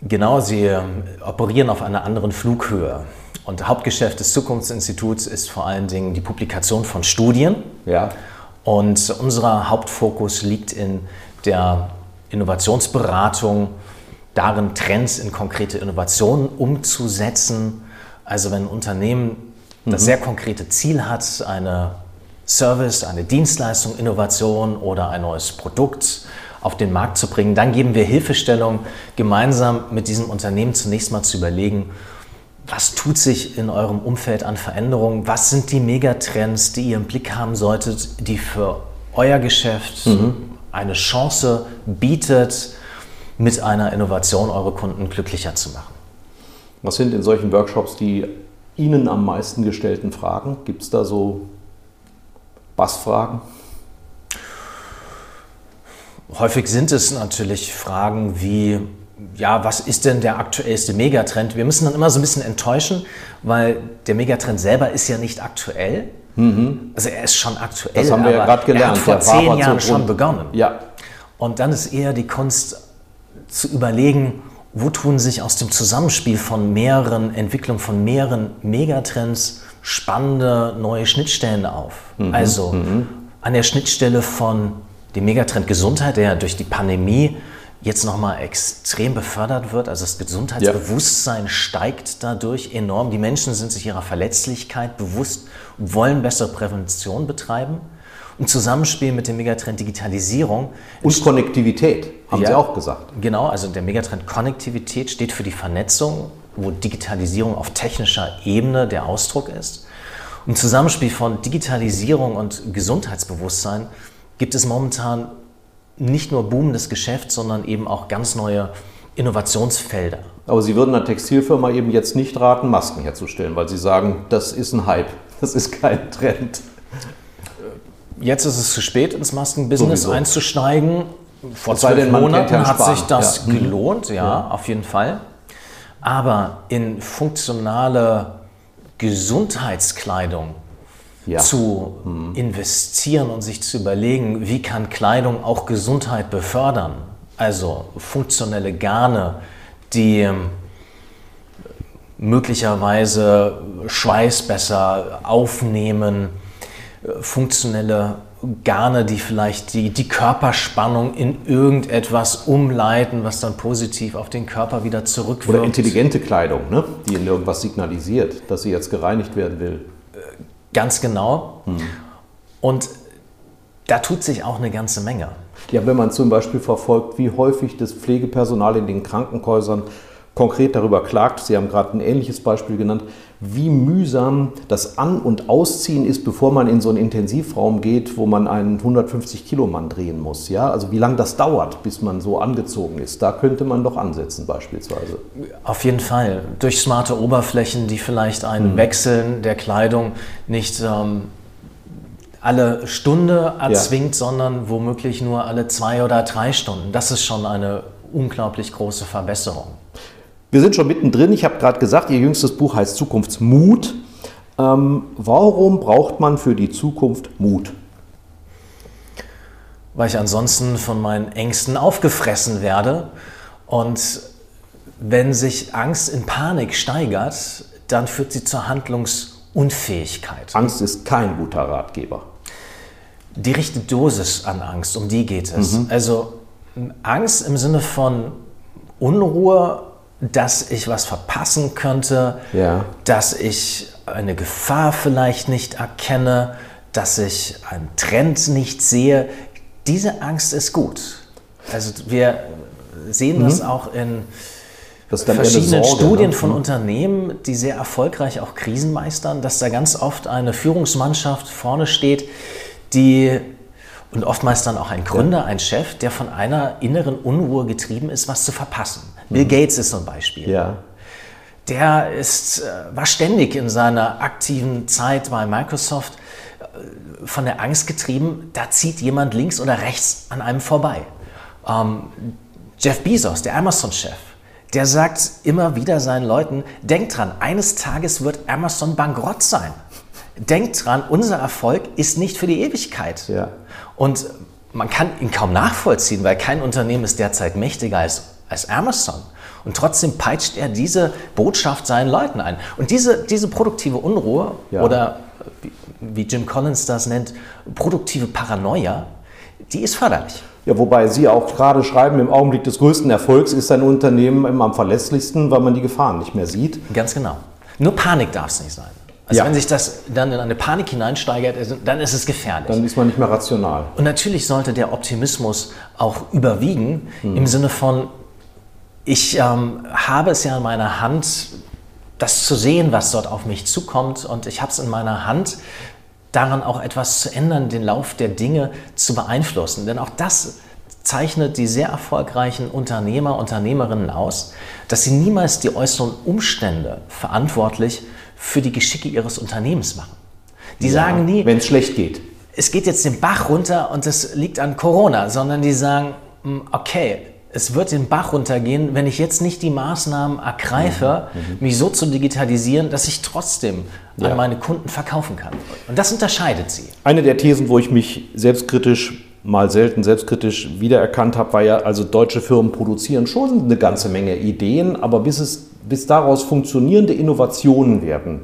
Genau, sie ähm, operieren auf einer anderen Flughöhe. Und Hauptgeschäft des Zukunftsinstituts ist vor allen Dingen die Publikation von Studien. Ja. Und unser Hauptfokus liegt in der Innovationsberatung, darin Trends in konkrete Innovationen umzusetzen. Also wenn ein Unternehmen das mhm. sehr konkrete Ziel hat, eine Service, eine Dienstleistung, Innovation oder ein neues Produkt auf den Markt zu bringen, dann geben wir Hilfestellung, gemeinsam mit diesem Unternehmen zunächst mal zu überlegen, was tut sich in eurem Umfeld an Veränderungen? Was sind die Megatrends, die ihr im Blick haben solltet, die für euer Geschäft mhm eine Chance bietet, mit einer Innovation eure Kunden glücklicher zu machen. Was sind in solchen Workshops die Ihnen am meisten gestellten Fragen? Gibt es da so Bassfragen? Häufig sind es natürlich Fragen wie, ja, was ist denn der aktuellste Megatrend? Wir müssen dann immer so ein bisschen enttäuschen, weil der Megatrend selber ist ja nicht aktuell, Mhm. Also er ist schon aktuell. Das haben wir ja gerade gelernt. Er hat vor zehn Jahren schon begonnen. Ja. Und dann ist eher die Kunst zu überlegen, wo tun sich aus dem Zusammenspiel von mehreren Entwicklungen, von mehreren Megatrends spannende neue Schnittstellen auf. Mhm. Also mhm. an der Schnittstelle von dem Megatrend Gesundheit, der durch die Pandemie jetzt nochmal extrem befördert wird. Also das Gesundheitsbewusstsein ja. steigt dadurch enorm. Die Menschen sind sich ihrer Verletzlichkeit bewusst und wollen bessere Prävention betreiben. Im Zusammenspiel mit dem Megatrend Digitalisierung. Und Konnektivität, haben ja, Sie auch gesagt. Genau, also der Megatrend Konnektivität steht für die Vernetzung, wo Digitalisierung auf technischer Ebene der Ausdruck ist. Im Zusammenspiel von Digitalisierung und Gesundheitsbewusstsein gibt es momentan nicht nur boomendes Geschäft, sondern eben auch ganz neue Innovationsfelder. Aber Sie würden einer Textilfirma eben jetzt nicht raten, Masken herzustellen, weil Sie sagen, das ist ein Hype, *laughs* das ist kein Trend. Jetzt ist es zu spät, ins Maskenbusiness Sowieso. einzusteigen. Vor zwölf Monaten hat sich das ja. Mhm. gelohnt, ja, ja, auf jeden Fall. Aber in funktionale Gesundheitskleidung ja. zu mhm. investieren und sich zu überlegen, wie kann Kleidung auch Gesundheit befördern. Also funktionelle Garne, die ähm, möglicherweise Schweiß besser aufnehmen, funktionelle Garne, die vielleicht die, die Körperspannung in irgendetwas umleiten, was dann positiv auf den Körper wieder zurückwirkt. Oder intelligente Kleidung, ne? die in irgendwas signalisiert, dass sie jetzt gereinigt werden will. Ganz genau. Hm. Und da tut sich auch eine ganze Menge. Ja, wenn man zum Beispiel verfolgt, wie häufig das Pflegepersonal in den Krankenhäusern konkret darüber klagt, Sie haben gerade ein ähnliches Beispiel genannt, wie mühsam das An- und Ausziehen ist, bevor man in so einen Intensivraum geht, wo man einen 150-Kilo-Mann drehen muss. Ja? Also wie lange das dauert, bis man so angezogen ist, da könnte man doch ansetzen beispielsweise. Auf jeden Fall. Durch smarte Oberflächen, die vielleicht ein mhm. Wechseln der Kleidung nicht ähm, alle Stunde erzwingt, ja. sondern womöglich nur alle zwei oder drei Stunden. Das ist schon eine unglaublich große Verbesserung. Wir sind schon mittendrin. Ich habe gerade gesagt, Ihr jüngstes Buch heißt Zukunftsmut. Ähm, warum braucht man für die Zukunft Mut? Weil ich ansonsten von meinen Ängsten aufgefressen werde. Und wenn sich Angst in Panik steigert, dann führt sie zur Handlungsunfähigkeit. Angst ist kein guter Ratgeber. Die richtige Dosis an Angst, um die geht es. Mhm. Also Angst im Sinne von Unruhe dass ich was verpassen könnte, ja. dass ich eine Gefahr vielleicht nicht erkenne, dass ich einen Trend nicht sehe. Diese Angst ist gut. Also wir sehen mhm. das auch in verschiedenen Sorge, Studien ne? von mhm. Unternehmen, die sehr erfolgreich auch Krisen meistern, dass da ganz oft eine Führungsmannschaft vorne steht, die und oftmals dann auch ein Gründer, ein Chef, der von einer inneren Unruhe getrieben ist, was zu verpassen. Bill Gates ist so ein Beispiel. Ja. Der ist, äh, war ständig in seiner aktiven Zeit bei Microsoft äh, von der Angst getrieben, da zieht jemand links oder rechts an einem vorbei. Ähm, Jeff Bezos, der Amazon-Chef, der sagt immer wieder seinen Leuten, denkt dran, eines Tages wird Amazon bankrott sein. Denkt dran, unser Erfolg ist nicht für die Ewigkeit. Ja. Und man kann ihn kaum nachvollziehen, weil kein Unternehmen ist derzeit mächtiger als, als Amazon. Und trotzdem peitscht er diese Botschaft seinen Leuten ein. Und diese, diese produktive Unruhe ja. oder wie Jim Collins das nennt, produktive Paranoia, die ist förderlich. Ja, wobei Sie auch gerade schreiben, im Augenblick des größten Erfolgs ist ein Unternehmen immer am verlässlichsten, weil man die Gefahren nicht mehr sieht. Ganz genau. Nur Panik darf es nicht sein. Also ja. wenn sich das dann in eine Panik hineinsteigert, dann ist es gefährlich. Dann ist man nicht mehr rational. Und natürlich sollte der Optimismus auch überwiegen hm. im Sinne von, ich ähm, habe es ja in meiner Hand, das zu sehen, was dort auf mich zukommt und ich habe es in meiner Hand, daran auch etwas zu ändern, den Lauf der Dinge zu beeinflussen. Denn auch das zeichnet die sehr erfolgreichen Unternehmer, Unternehmerinnen aus, dass sie niemals die äußeren Umstände verantwortlich für die Geschicke ihres Unternehmens machen. Die ja, sagen nie, wenn es schlecht geht. Es geht jetzt den Bach runter und es liegt an Corona, sondern die sagen, hm, okay, es wird den Bach runtergehen, wenn ich jetzt nicht die Maßnahmen ergreife, mhm. mhm. mich so zu digitalisieren, dass ich trotzdem ja. an meine Kunden verkaufen kann. Und das unterscheidet sie. Eine der Thesen, wo ich mich selbstkritisch mal selten selbstkritisch wiedererkannt habe, war ja, also deutsche Firmen produzieren schon eine ganze Menge Ideen, aber bis, es, bis daraus funktionierende Innovationen werden,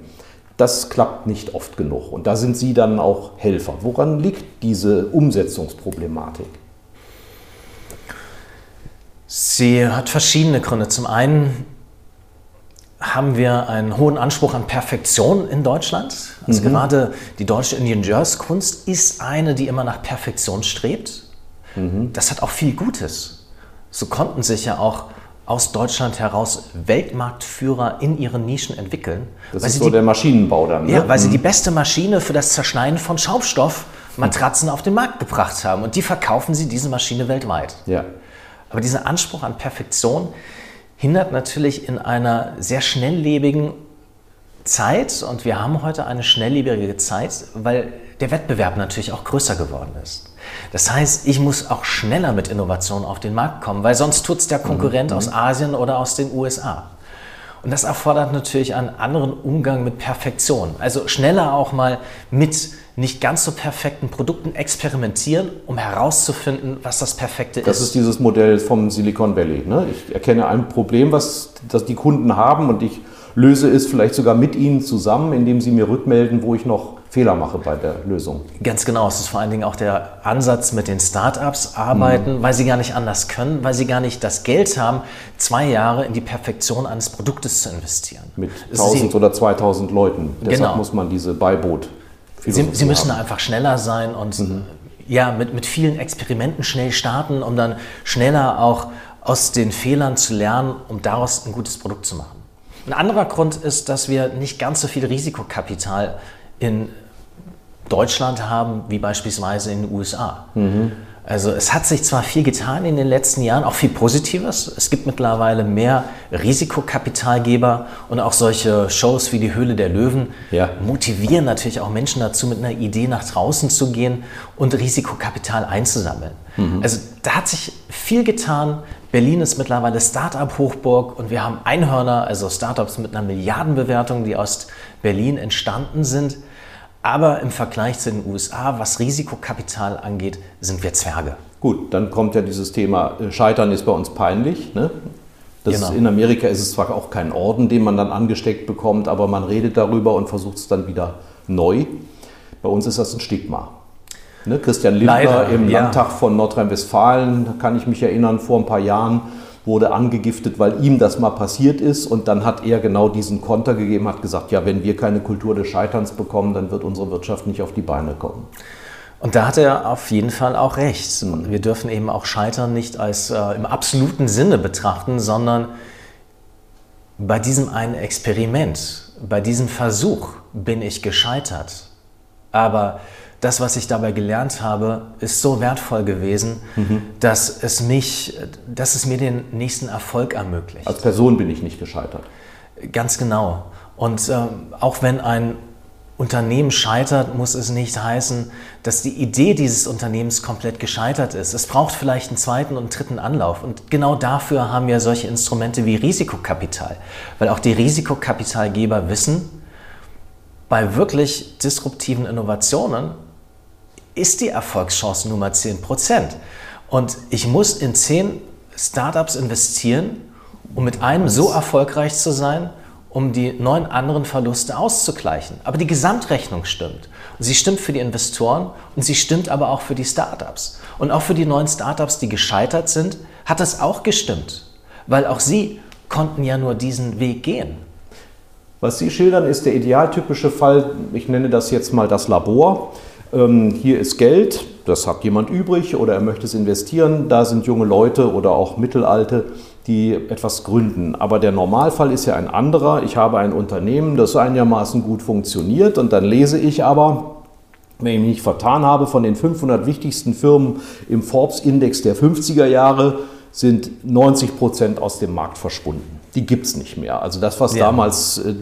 das klappt nicht oft genug. Und da sind Sie dann auch Helfer. Woran liegt diese Umsetzungsproblematik? Sie hat verschiedene Gründe. Zum einen haben wir einen hohen Anspruch an Perfektion in Deutschland. Also mhm. gerade die deutsche Ingenieurskunst ist eine, die immer nach Perfektion strebt. Mhm. Das hat auch viel Gutes. So konnten sich ja auch aus Deutschland heraus Weltmarktführer in ihren Nischen entwickeln. Das ist so die, der Maschinenbau dann. Ne? Ja, weil mhm. sie die beste Maschine für das Zerschneiden von Schaumstoff, Matratzen auf den Markt gebracht haben. Und die verkaufen sie, diese Maschine, weltweit. Ja. Aber dieser Anspruch an Perfektion hindert natürlich in einer sehr schnelllebigen Zeit, und wir haben heute eine schnelllebige Zeit, weil der Wettbewerb natürlich auch größer geworden ist. Das heißt, ich muss auch schneller mit Innovationen auf den Markt kommen, weil sonst tut es der Konkurrent mhm. aus Asien oder aus den USA. Und das erfordert natürlich einen anderen Umgang mit Perfektion. Also schneller auch mal mit nicht ganz so perfekten Produkten experimentieren, um herauszufinden, was das Perfekte ist. Das ist dieses Modell vom Silicon Valley. Ne? Ich erkenne ein Problem, was das die Kunden haben und ich löse es vielleicht sogar mit ihnen zusammen, indem sie mir rückmelden, wo ich noch Fehler mache bei der Lösung. Ganz genau. Es ist vor allen Dingen auch der Ansatz mit den Startups arbeiten, mhm. weil sie gar nicht anders können, weil sie gar nicht das Geld haben, zwei Jahre in die Perfektion eines Produktes zu investieren. Mit 1000 oder 2000 Leuten. Deshalb genau. muss man diese Beiboot. Sie, sie, müssen haben. einfach schneller sein und mhm. ja, mit, mit vielen Experimenten schnell starten, um dann schneller auch aus den Fehlern zu lernen, um daraus ein gutes Produkt zu machen. Ein anderer Grund ist, dass wir nicht ganz so viel Risikokapital in Deutschland haben wie beispielsweise in den USA. Mhm. Also es hat sich zwar viel getan in den letzten Jahren, auch viel Positives. Es gibt mittlerweile mehr Risikokapitalgeber und auch solche Shows wie die Höhle der Löwen ja. motivieren natürlich auch Menschen dazu, mit einer Idee nach draußen zu gehen und Risikokapital einzusammeln. Mhm. Also da hat sich viel getan. Berlin ist mittlerweile Start-up-Hochburg und wir haben Einhörner, also Startups mit einer Milliardenbewertung, die aus Berlin entstanden sind. Aber im Vergleich zu den USA, was Risikokapital angeht, sind wir Zwerge. Gut, dann kommt ja dieses Thema, äh, Scheitern ist bei uns peinlich. Ne? Genau. In Amerika ist es zwar auch kein Orden, den man dann angesteckt bekommt, aber man redet darüber und versucht es dann wieder neu. Bei uns ist das ein Stigma. Ne? Christian Lindner Leider, im ja. Landtag von Nordrhein-Westfalen, kann ich mich erinnern, vor ein paar Jahren wurde angegiftet, weil ihm das mal passiert ist. Und dann hat er genau diesen Konter gegeben, hat gesagt, ja, wenn wir keine Kultur des Scheiterns bekommen, dann wird unsere Wirtschaft nicht auf die Beine kommen. Und da hat er auf jeden Fall auch recht. Wir dürfen eben auch Scheitern nicht als äh, im absoluten Sinne betrachten, sondern bei diesem einen Experiment, bei diesem Versuch bin ich gescheitert. Aber das, was ich dabei gelernt habe, ist so wertvoll gewesen, mhm. dass, es mich, dass es mir den nächsten Erfolg ermöglicht. Als Person bin ich nicht gescheitert. Ganz genau. Und äh, auch wenn ein Unternehmen scheitert, muss es nicht heißen, dass die Idee dieses Unternehmens komplett gescheitert ist. Es braucht vielleicht einen zweiten und dritten Anlauf. Und genau dafür haben wir solche Instrumente wie Risikokapital. Weil auch die Risikokapitalgeber wissen, bei wirklich disruptiven Innovationen ist die Erfolgschance nur mal 10% Und ich muss in 10 Startups investieren, um mit einem so erfolgreich zu sein, um die neun anderen Verluste auszugleichen. Aber die Gesamtrechnung stimmt. Und sie stimmt für die Investoren und sie stimmt aber auch für die Startups. Und auch für die neuen Startups, die gescheitert sind, hat das auch gestimmt. Weil auch sie konnten ja nur diesen Weg gehen. Was Sie schildern, ist der idealtypische Fall, ich nenne das jetzt mal das Labor. Ähm, hier ist Geld, das hat jemand übrig oder er möchte es investieren. Da sind junge Leute oder auch Mittelalte, die etwas gründen. Aber der Normalfall ist ja ein anderer. Ich habe ein Unternehmen, das einigermaßen gut funktioniert und dann lese ich aber, wenn ich mich nicht vertan habe, von den 500 wichtigsten Firmen im Forbes-Index der 50er Jahre sind 90 Prozent aus dem Markt verschwunden die gibt es nicht mehr. Also das, was ja. damals, äh,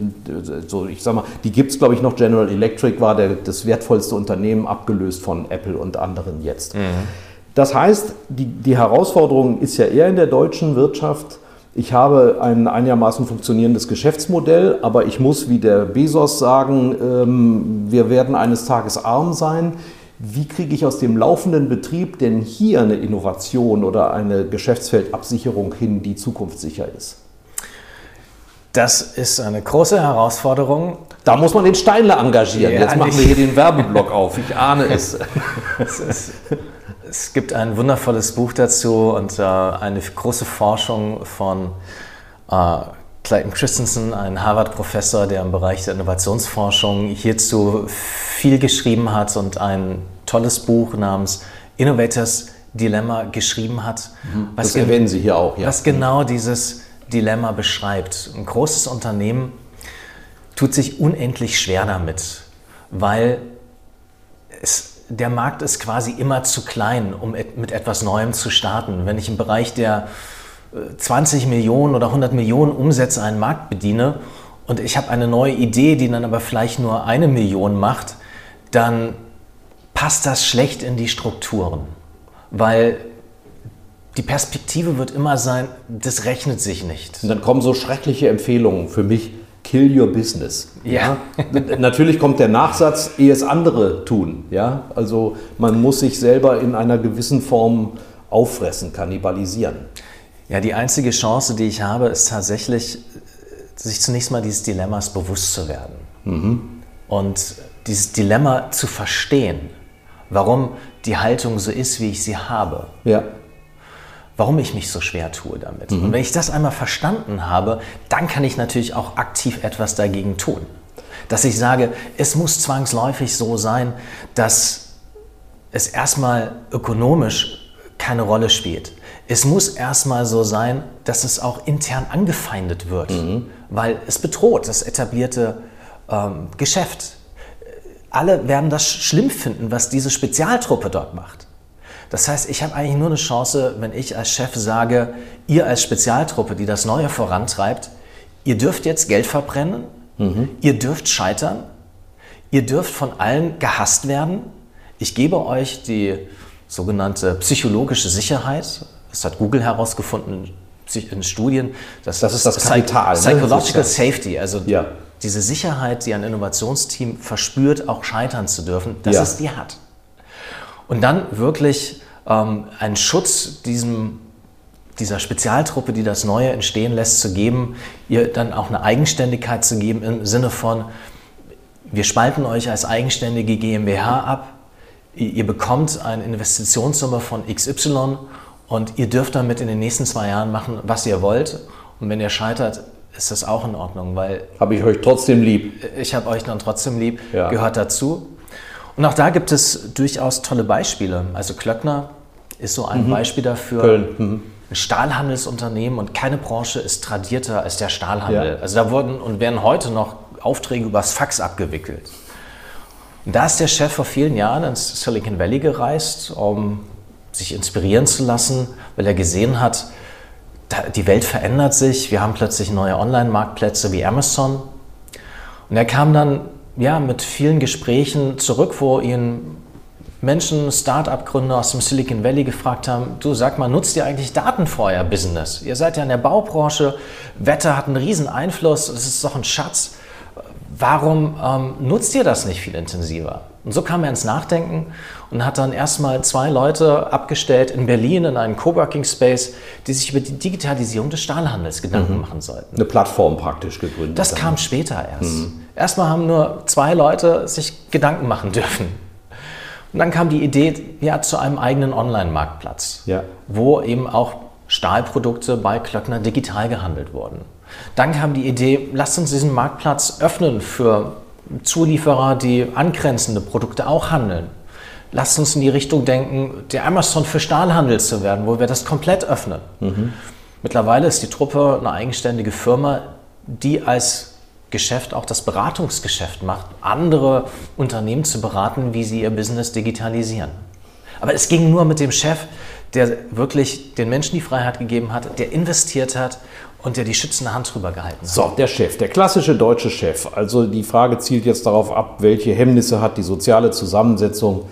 so ich sag mal, die gibt es, glaube ich, noch. General Electric war der, das wertvollste Unternehmen, abgelöst von Apple und anderen jetzt. Mhm. Das heißt, die, die Herausforderung ist ja eher in der deutschen Wirtschaft. Ich habe ein einigermaßen funktionierendes Geschäftsmodell, aber ich muss wie der Bezos sagen, ähm, wir werden eines Tages arm sein. Wie kriege ich aus dem laufenden Betrieb denn hier eine Innovation oder eine Geschäftsfeldabsicherung hin, die zukunftssicher ist? Das ist eine große Herausforderung. Da muss man den Steinler engagieren. Ja, Jetzt machen wir hier den Werbeblock auf. Ich ahne es. *laughs* es, ist, es gibt ein wundervolles Buch dazu und äh, eine große Forschung von äh, Clayton Christensen, ein Harvard-Professor, der im Bereich der Innovationsforschung hierzu viel geschrieben hat und ein tolles Buch namens Innovators Dilemma geschrieben hat. Mhm. das erwähnen Sie hier auch, ja. Was genau dieses Dilemma beschreibt. Ein großes Unternehmen tut sich unendlich schwer damit, weil es, der Markt ist quasi immer zu klein, um mit etwas Neuem zu starten. Wenn ich im Bereich der 20 äh, Millionen oder 100 Millionen Umsätze einen Markt bediene und ich habe eine neue Idee, die dann aber vielleicht nur eine Million macht, dann passt das schlecht in die Strukturen, weil die Perspektive wird immer sein, das rechnet sich nicht. Und dann kommen so schreckliche Empfehlungen für mich. Kill your business. Ja. ja. *laughs* Natürlich kommt der Nachsatz, ehe es andere tun. Ja? Also man muss sich selber in einer gewissen Form auffressen, kannibalisieren. Ja, die einzige Chance, die ich habe, ist tatsächlich, sich zunächst mal dieses Dilemmas bewusst zu werden. Mhm. Und dieses Dilemma zu verstehen, warum die Haltung so ist, wie ich sie habe. Ja warum ich mich so schwer tue damit. Mhm. Und wenn ich das einmal verstanden habe, dann kann ich natürlich auch aktiv etwas dagegen tun. Dass ich sage, es muss zwangsläufig so sein, dass es erstmal ökonomisch keine Rolle spielt. Es muss erstmal so sein, dass es auch intern angefeindet wird, mhm. weil es bedroht das etablierte ähm, Geschäft. Alle werden das schlimm finden, was diese Spezialtruppe dort macht. Das heißt, ich habe eigentlich nur eine Chance, wenn ich als Chef sage, ihr als Spezialtruppe, die das Neue vorantreibt, ihr dürft jetzt Geld verbrennen, mhm. ihr dürft scheitern, ihr dürft von allen gehasst werden. Ich gebe euch die sogenannte psychologische Sicherheit. Das hat Google herausgefunden in Studien. Das, das ist das Kapital. Ne? Psychological ne? Safety, also ja. diese Sicherheit, die ein Innovationsteam verspürt, auch scheitern zu dürfen, dass ja. es die hat. Und dann wirklich ähm, einen Schutz diesem, dieser Spezialtruppe, die das Neue entstehen lässt, zu geben, ihr dann auch eine Eigenständigkeit zu geben im Sinne von, wir spalten euch als eigenständige GmbH ab, ihr bekommt eine Investitionssumme von XY und ihr dürft damit in den nächsten zwei Jahren machen, was ihr wollt. Und wenn ihr scheitert, ist das auch in Ordnung, weil... Habe ich euch trotzdem lieb. Ich habe euch dann trotzdem lieb, ja. gehört dazu. Und auch da gibt es durchaus tolle Beispiele. Also Klöckner ist so ein mhm. Beispiel dafür. Köln. Mhm. ein Stahlhandelsunternehmen und keine Branche ist tradierter als der Stahlhandel. Ja. Also da wurden und werden heute noch Aufträge übers Fax abgewickelt. Und da ist der Chef vor vielen Jahren ins Silicon Valley gereist, um sich inspirieren zu lassen, weil er gesehen hat, die Welt verändert sich, wir haben plötzlich neue Online-Marktplätze wie Amazon. Und er kam dann ja, mit vielen Gesprächen zurück, wo ihn Menschen, Start-up-Gründer aus dem Silicon Valley gefragt haben, du sag mal, nutzt ihr eigentlich Daten vor euer Business? Ihr seid ja in der Baubranche, Wetter hat einen riesen Einfluss, das ist doch ein Schatz. Warum ähm, nutzt ihr das nicht viel intensiver? Und so kam er ins Nachdenken und hat dann erstmal zwei Leute abgestellt in Berlin in einen Coworking Space, die sich über die Digitalisierung des Stahlhandels Gedanken mhm. machen sollten. Eine Plattform praktisch gegründet. Das dann. kam später erst. Mhm. Erstmal haben nur zwei Leute sich Gedanken machen dürfen. Und dann kam die Idee ja, zu einem eigenen Online-Marktplatz, ja. wo eben auch Stahlprodukte bei Klöckner digital gehandelt wurden. Dann kam die Idee, lasst uns diesen Marktplatz öffnen für Zulieferer, die angrenzende Produkte auch handeln. Lasst uns in die Richtung denken, der Amazon für Stahlhandel zu werden, wo wir das komplett öffnen. Mhm. Mittlerweile ist die Truppe eine eigenständige Firma, die als Geschäft auch das Beratungsgeschäft macht, andere Unternehmen zu beraten, wie sie ihr Business digitalisieren. Aber es ging nur mit dem Chef, der wirklich den Menschen die Freiheit gegeben hat, der investiert hat und der die schützende Hand drüber gehalten hat. So, der Chef, der klassische deutsche Chef. Also die Frage zielt jetzt darauf ab, welche Hemmnisse hat die soziale Zusammensetzung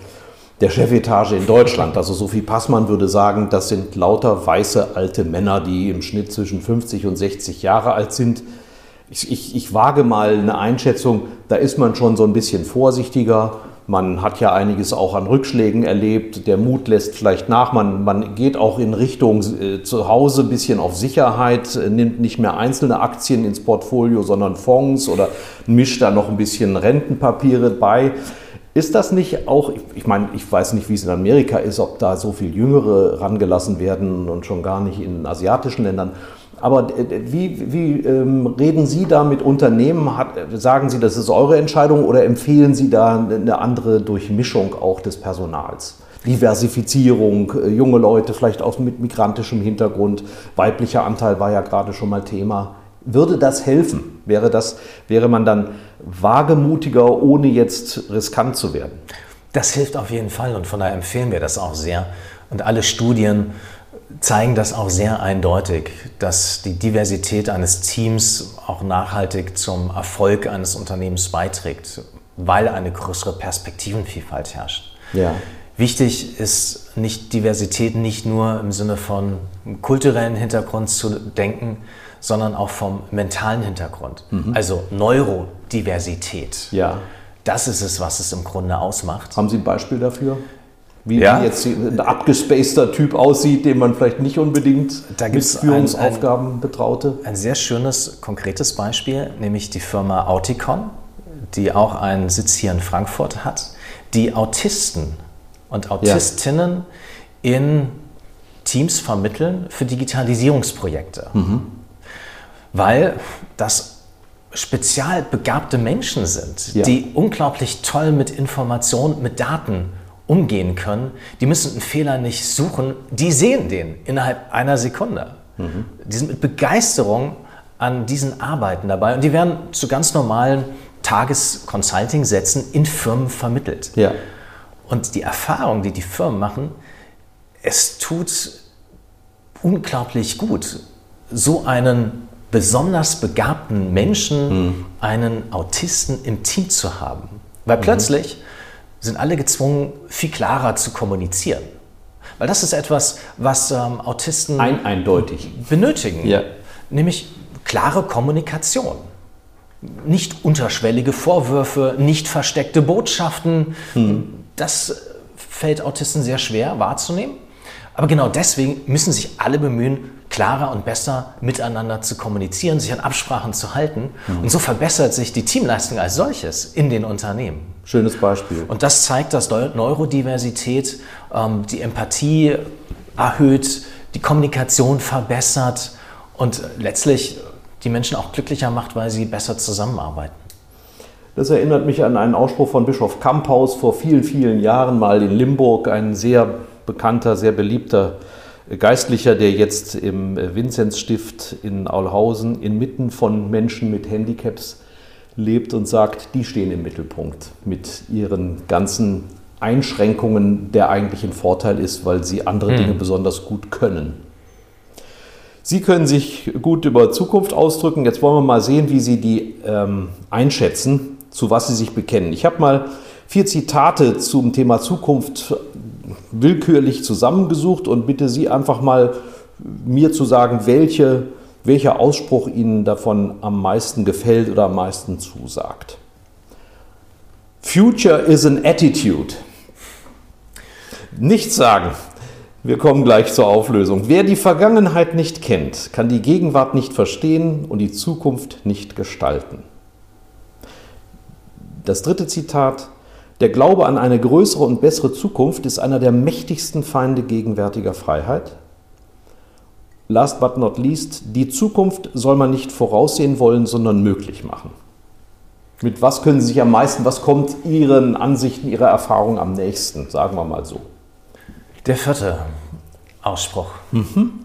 der Chefetage in Deutschland. Also Sophie Passmann würde sagen, das sind lauter weiße alte Männer, die im Schnitt zwischen 50 und 60 Jahre alt sind. Ich, ich, ich wage mal eine Einschätzung, da ist man schon so ein bisschen vorsichtiger man hat ja einiges auch an Rückschlägen erlebt. Der Mut lässt vielleicht nach. Man, man geht auch in Richtung äh, zu Hause ein bisschen auf Sicherheit, äh, nimmt nicht mehr einzelne Aktien ins Portfolio, sondern Fonds oder mischt da noch ein bisschen Rentenpapiere bei. Ist das nicht auch, ich, ich meine, ich weiß nicht, wie es in Amerika ist, ob da so viel Jüngere rangelassen werden und schon gar nicht in asiatischen Ländern. Aber äh, wie, wie ähm, reden Sie da mit Unternehmen? Hat, sagen Sie, das ist eure Entscheidung oder empfehlen Sie da eine andere Durchmischung auch des Personals? Diversifizierung, äh, junge Leute vielleicht auch mit migrantischem Hintergrund, weiblicher Anteil war ja gerade schon mal Thema. Würde das helfen? Wäre, das, wäre man dann wagemutiger, ohne jetzt riskant zu werden? Das hilft auf jeden Fall und von daher empfehlen wir das auch sehr. Und alle Studien zeigen das auch sehr eindeutig, dass die Diversität eines Teams auch nachhaltig zum Erfolg eines Unternehmens beiträgt, weil eine größere Perspektivenvielfalt herrscht. Ja. Wichtig ist nicht Diversität nicht nur im Sinne von kulturellen Hintergrund zu denken, sondern auch vom mentalen Hintergrund. Mhm. Also Neurodiversität. Ja. Das ist es, was es im Grunde ausmacht. Haben Sie ein Beispiel dafür? Wie, ja. wie jetzt ein abgespaceter Typ aussieht, den man vielleicht nicht unbedingt da mit Führungsaufgaben ein, ein, betraute? Ein sehr schönes, konkretes Beispiel, nämlich die Firma Auticon, die auch einen Sitz hier in Frankfurt hat, die Autisten und Autistinnen ja. in Teams vermitteln für Digitalisierungsprojekte. Mhm. Weil das spezial begabte Menschen sind, ja. die unglaublich toll mit Informationen, mit Daten umgehen können, die müssen einen Fehler nicht suchen, die sehen den innerhalb einer Sekunde. Mhm. Die sind mit Begeisterung an diesen Arbeiten dabei und die werden zu ganz normalen Tages-Consulting-Sätzen in Firmen vermittelt. Ja. Und die Erfahrung, die die Firmen machen, es tut unglaublich gut, so einen besonders begabten Menschen, mhm. einen Autisten im Team zu haben. Weil mhm. Sind alle gezwungen, viel klarer zu kommunizieren. Weil das ist etwas, was ähm, Autisten Ein, eindeutig benötigen. Ja. Nämlich klare Kommunikation. Nicht unterschwellige Vorwürfe, nicht versteckte Botschaften. Hm. Das fällt Autisten sehr schwer wahrzunehmen. Aber genau deswegen müssen sich alle bemühen, klarer und besser miteinander zu kommunizieren, sich an Absprachen zu halten. Mhm. Und so verbessert sich die Teamleistung als solches in den Unternehmen. Schönes Beispiel. Und das zeigt, dass Neurodiversität ähm, die Empathie erhöht, die Kommunikation verbessert und letztlich die Menschen auch glücklicher macht, weil sie besser zusammenarbeiten. Das erinnert mich an einen Ausspruch von Bischof Kamphaus vor vielen, vielen Jahren mal in Limburg, ein sehr bekannter, sehr beliebter Geistlicher, der jetzt im Vinzenzstift in Aulhausen inmitten von Menschen mit Handicaps lebt und sagt, die stehen im Mittelpunkt mit ihren ganzen Einschränkungen, der eigentlich ein Vorteil ist, weil sie andere Dinge besonders gut können. Sie können sich gut über Zukunft ausdrücken. Jetzt wollen wir mal sehen, wie Sie die ähm, einschätzen, zu was Sie sich bekennen. Ich habe mal vier Zitate zum Thema Zukunft willkürlich zusammengesucht und bitte Sie einfach mal mir zu sagen, welche, welcher Ausspruch Ihnen davon am meisten gefällt oder am meisten zusagt. Future is an attitude. Nichts sagen. Wir kommen gleich zur Auflösung. Wer die Vergangenheit nicht kennt, kann die Gegenwart nicht verstehen und die Zukunft nicht gestalten. Das dritte Zitat. Der Glaube an eine größere und bessere Zukunft ist einer der mächtigsten Feinde gegenwärtiger Freiheit. Last but not least, die Zukunft soll man nicht voraussehen wollen, sondern möglich machen. Mit was können Sie sich am meisten, was kommt Ihren Ansichten, Ihrer Erfahrung am nächsten, sagen wir mal so? Der vierte Ausspruch.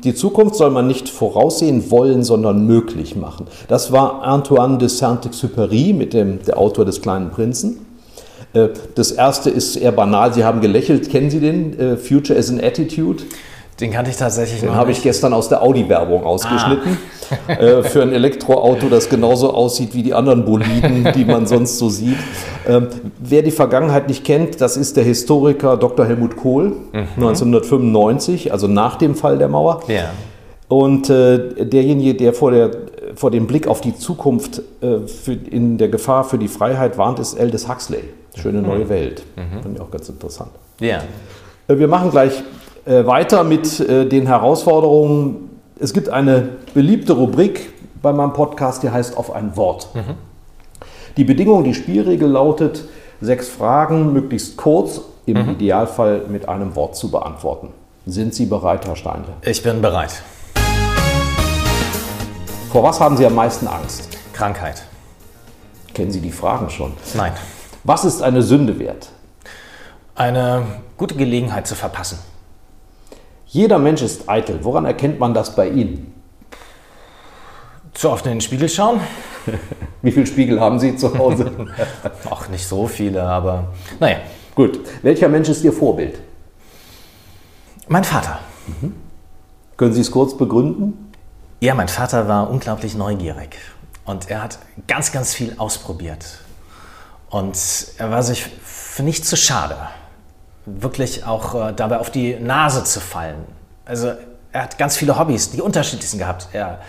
Die Zukunft soll man nicht voraussehen wollen, sondern möglich machen. Das war Antoine de Saint-Exupéry, mit dem der Autor des kleinen Prinzen. Äh, Das erste ist eher banal. Sie haben gelächelt. Kennen Sie den? Äh, Future is an Attitude. Den kannte ich tatsächlich Den habe ich gestern aus der Audi-Werbung ausgeschnitten. Äh, Für ein Elektroauto, das genauso aussieht wie die anderen Boliden, *laughs* die man sonst so sieht. Ähm, Wer die Vergangenheit nicht kennt, das ist der Historiker Dr. Helmut Kohl, 1995, also nach dem Fall der Mauer. Ja. Und äh, derjenige, der vor, der vor dem Blick auf die Zukunft äh, für, in der Gefahr für die Freiheit warnt, ist Aldous Huxley. Schöne neue Welt. Fand ich auch ganz interessant. Ja. Äh, Wir machen gleich äh, weiter mit den Herausforderungen. Es gibt eine beliebte Rubrik bei meinem Podcast, die heißt Auf ein Wort. Die Bedingung, die Spielregel lautet, sechs Fragen möglichst kurz, im Idealfall mit einem Wort zu beantworten. Sind Sie bereit, Herr Steinle? Ich bin bereit. Vor was haben Sie am meisten Angst? Krankheit. Kennen Sie die Fragen schon? Nein. Was ist eine Sünde wert? Eine gute Gelegenheit zu verpassen. Jeder Mensch ist eitel. Woran erkennt man das bei Ihnen? Zu oft in den Spiegel schauen? *laughs* Wie viele Spiegel haben Sie zu Hause? *laughs* Auch nicht so viele, aber naja. Gut. Welcher Mensch ist Ihr Vorbild? Mein Vater. Können Sie es kurz begründen? Ja, mein Vater war unglaublich neugierig und er hat ganz, ganz viel ausprobiert. Und er war sich für nichts zu schade, wirklich auch äh, dabei auf die Nase zu fallen. Also er hat ganz viele Hobbys, die unterschiedlichsten gehabt. Er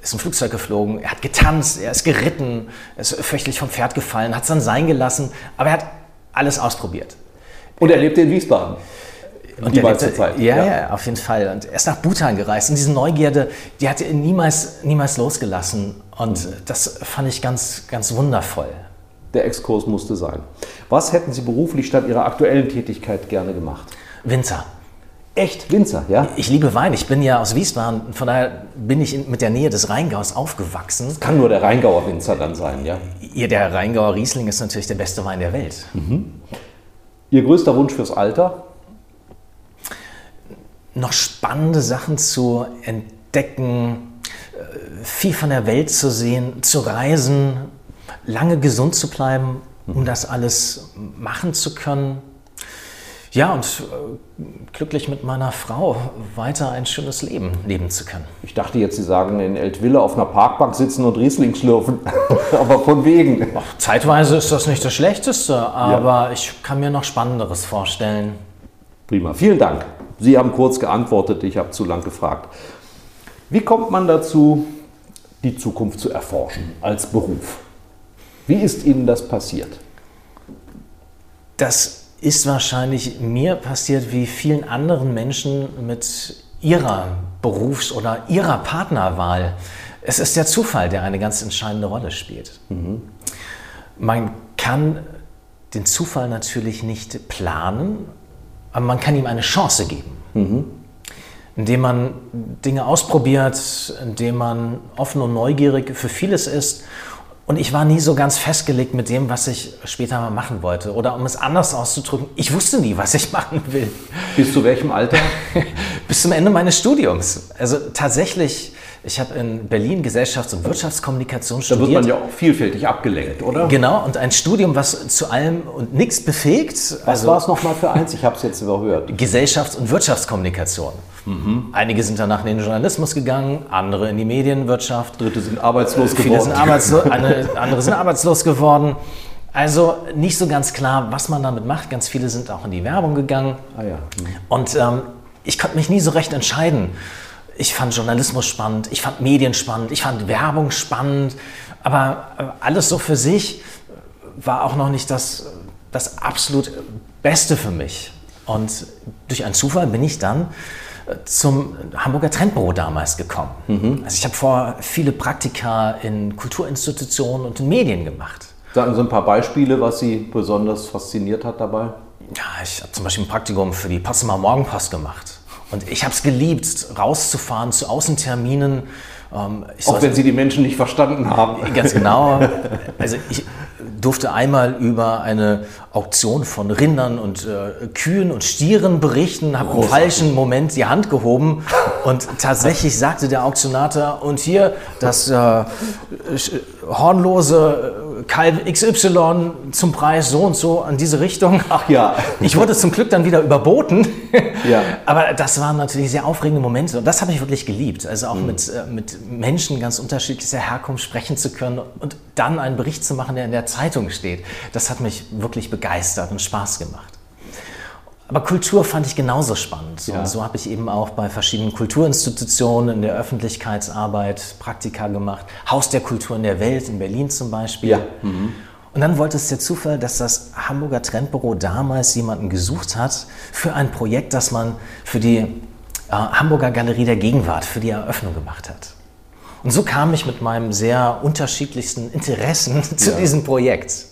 ist im Flugzeug geflogen, er hat getanzt, er ist geritten, er ist fürchterlich vom Pferd gefallen, hat es dann sein gelassen, aber er hat alles ausprobiert. Und er lebte in Wiesbaden. Und die meiste lebte- Zeit. Ja, ja, auf jeden Fall. Und er ist nach Bhutan gereist. Und diese Neugierde, die hat ihn niemals, niemals losgelassen. Und Mhm. das fand ich ganz, ganz wundervoll. Der Exkurs musste sein. Was hätten Sie beruflich statt Ihrer aktuellen Tätigkeit gerne gemacht? Winzer. Echt? Winzer, ja? Ich liebe Wein. Ich bin ja aus Wiesbaden. Von daher bin ich mit der Nähe des Rheingaus aufgewachsen. Kann nur der Rheingauer Winzer dann sein, ja? Ihr, der Rheingauer Riesling ist natürlich der beste Wein der Welt. Ihr größter Wunsch fürs Alter? Noch spannende Sachen zu entdecken, äh, viel von der Welt zu sehen, zu reisen, lange gesund zu bleiben, um das alles machen zu können. Ja, und äh, glücklich mit meiner Frau weiter ein schönes Leben leben zu können. Ich dachte jetzt, Sie sagen in Eltville auf einer Parkbank sitzen und Riesling schlürfen. *laughs* Aber von wegen. Zeitweise ist das nicht das Schlechteste, aber ich kann mir noch Spannenderes vorstellen. Prima. Vielen Dank. Sie haben kurz geantwortet, ich habe zu lang gefragt. Wie kommt man dazu, die Zukunft zu erforschen als Beruf? Wie ist Ihnen das passiert? Das ist wahrscheinlich mir passiert wie vielen anderen Menschen mit ihrer Berufs- oder ihrer Partnerwahl. Es ist der Zufall, der eine ganz entscheidende Rolle spielt. Man kann den Zufall natürlich nicht planen, aber man kann ihm eine Chance geben. Indem man Dinge ausprobiert, indem man offen und neugierig für vieles ist Und ich war nie so ganz festgelegt mit dem, was ich später mal machen wollte. Oder um es anders auszudrücken, ich wusste nie, was ich *laughs* machen will. Bis zu welchem Alter? *laughs* Bis zum Ende meines Studiums. Also tatsächlich, ich habe in Berlin Gesellschafts- und Wirtschaftskommunikation studiert. Da wird man ja auch vielfältig abgelenkt, oder? Genau, und ein Studium, was zu allem und nichts befähigt. Was also war es nochmal für eins? Ich habe es jetzt überhört. Gesellschafts- und Wirtschaftskommunikation. Mhm. Einige sind danach in den Journalismus gegangen, andere in die Medienwirtschaft. Dritte sind arbeitslos geworden. Viele sind arbeitslos, *laughs* andere sind arbeitslos geworden. Also nicht so ganz klar, was man damit macht. Ganz viele sind auch in die Werbung gegangen. Ah ja. Mhm. Und ähm, ich konnte mich nie so recht entscheiden. Ich fand Journalismus spannend, ich fand Medien spannend, ich fand Werbung spannend, aber äh, alles so für sich war auch noch nicht das, das absolut Beste für mich. Und durch einen Zufall bin ich dann zum Hamburger Trendbüro damals gekommen. Mhm. Also ich habe vor viele Praktika in Kulturinstitutionen und in Medien gemacht. Sagen Sie ein paar Beispiele, was Sie besonders fasziniert hat dabei? Ja, ich habe zum Beispiel ein Praktikum für die Potsdamer Morgenpost gemacht. Und ich habe es geliebt, rauszufahren zu Außenterminen. Ähm, Auch wenn Sie die Menschen nicht verstanden haben. Ganz genau. *laughs* Also ich, durfte einmal über eine Auktion von Rindern und äh, Kühen und Stieren berichten, habe im falschen Moment die Hand gehoben und tatsächlich sagte der Auktionator, und hier das äh, hornlose Kalb XY zum Preis so und so in diese Richtung. Ach ja. Ich wurde zum Glück dann wieder überboten. Ja. Aber das waren natürlich sehr aufregende Momente und das habe ich wirklich geliebt. Also auch mhm. mit, äh, mit Menschen ganz unterschiedlicher Herkunft sprechen zu können und dann einen Bericht zu machen, der in der Zeitung steht. Das hat mich wirklich begeistert und Spaß gemacht. Aber Kultur fand ich genauso spannend. Ja. Und so habe ich eben auch bei verschiedenen Kulturinstitutionen in der Öffentlichkeitsarbeit Praktika gemacht. Haus der Kultur in der Welt in Berlin zum Beispiel. Ja. Mhm. Und dann wollte es der Zufall, dass das Hamburger Trendbüro damals jemanden gesucht hat für ein Projekt, das man für die äh, Hamburger Galerie der Gegenwart, für die Eröffnung gemacht hat. Und so kam ich mit meinem sehr unterschiedlichsten Interessen *laughs* zu ja. diesem Projekt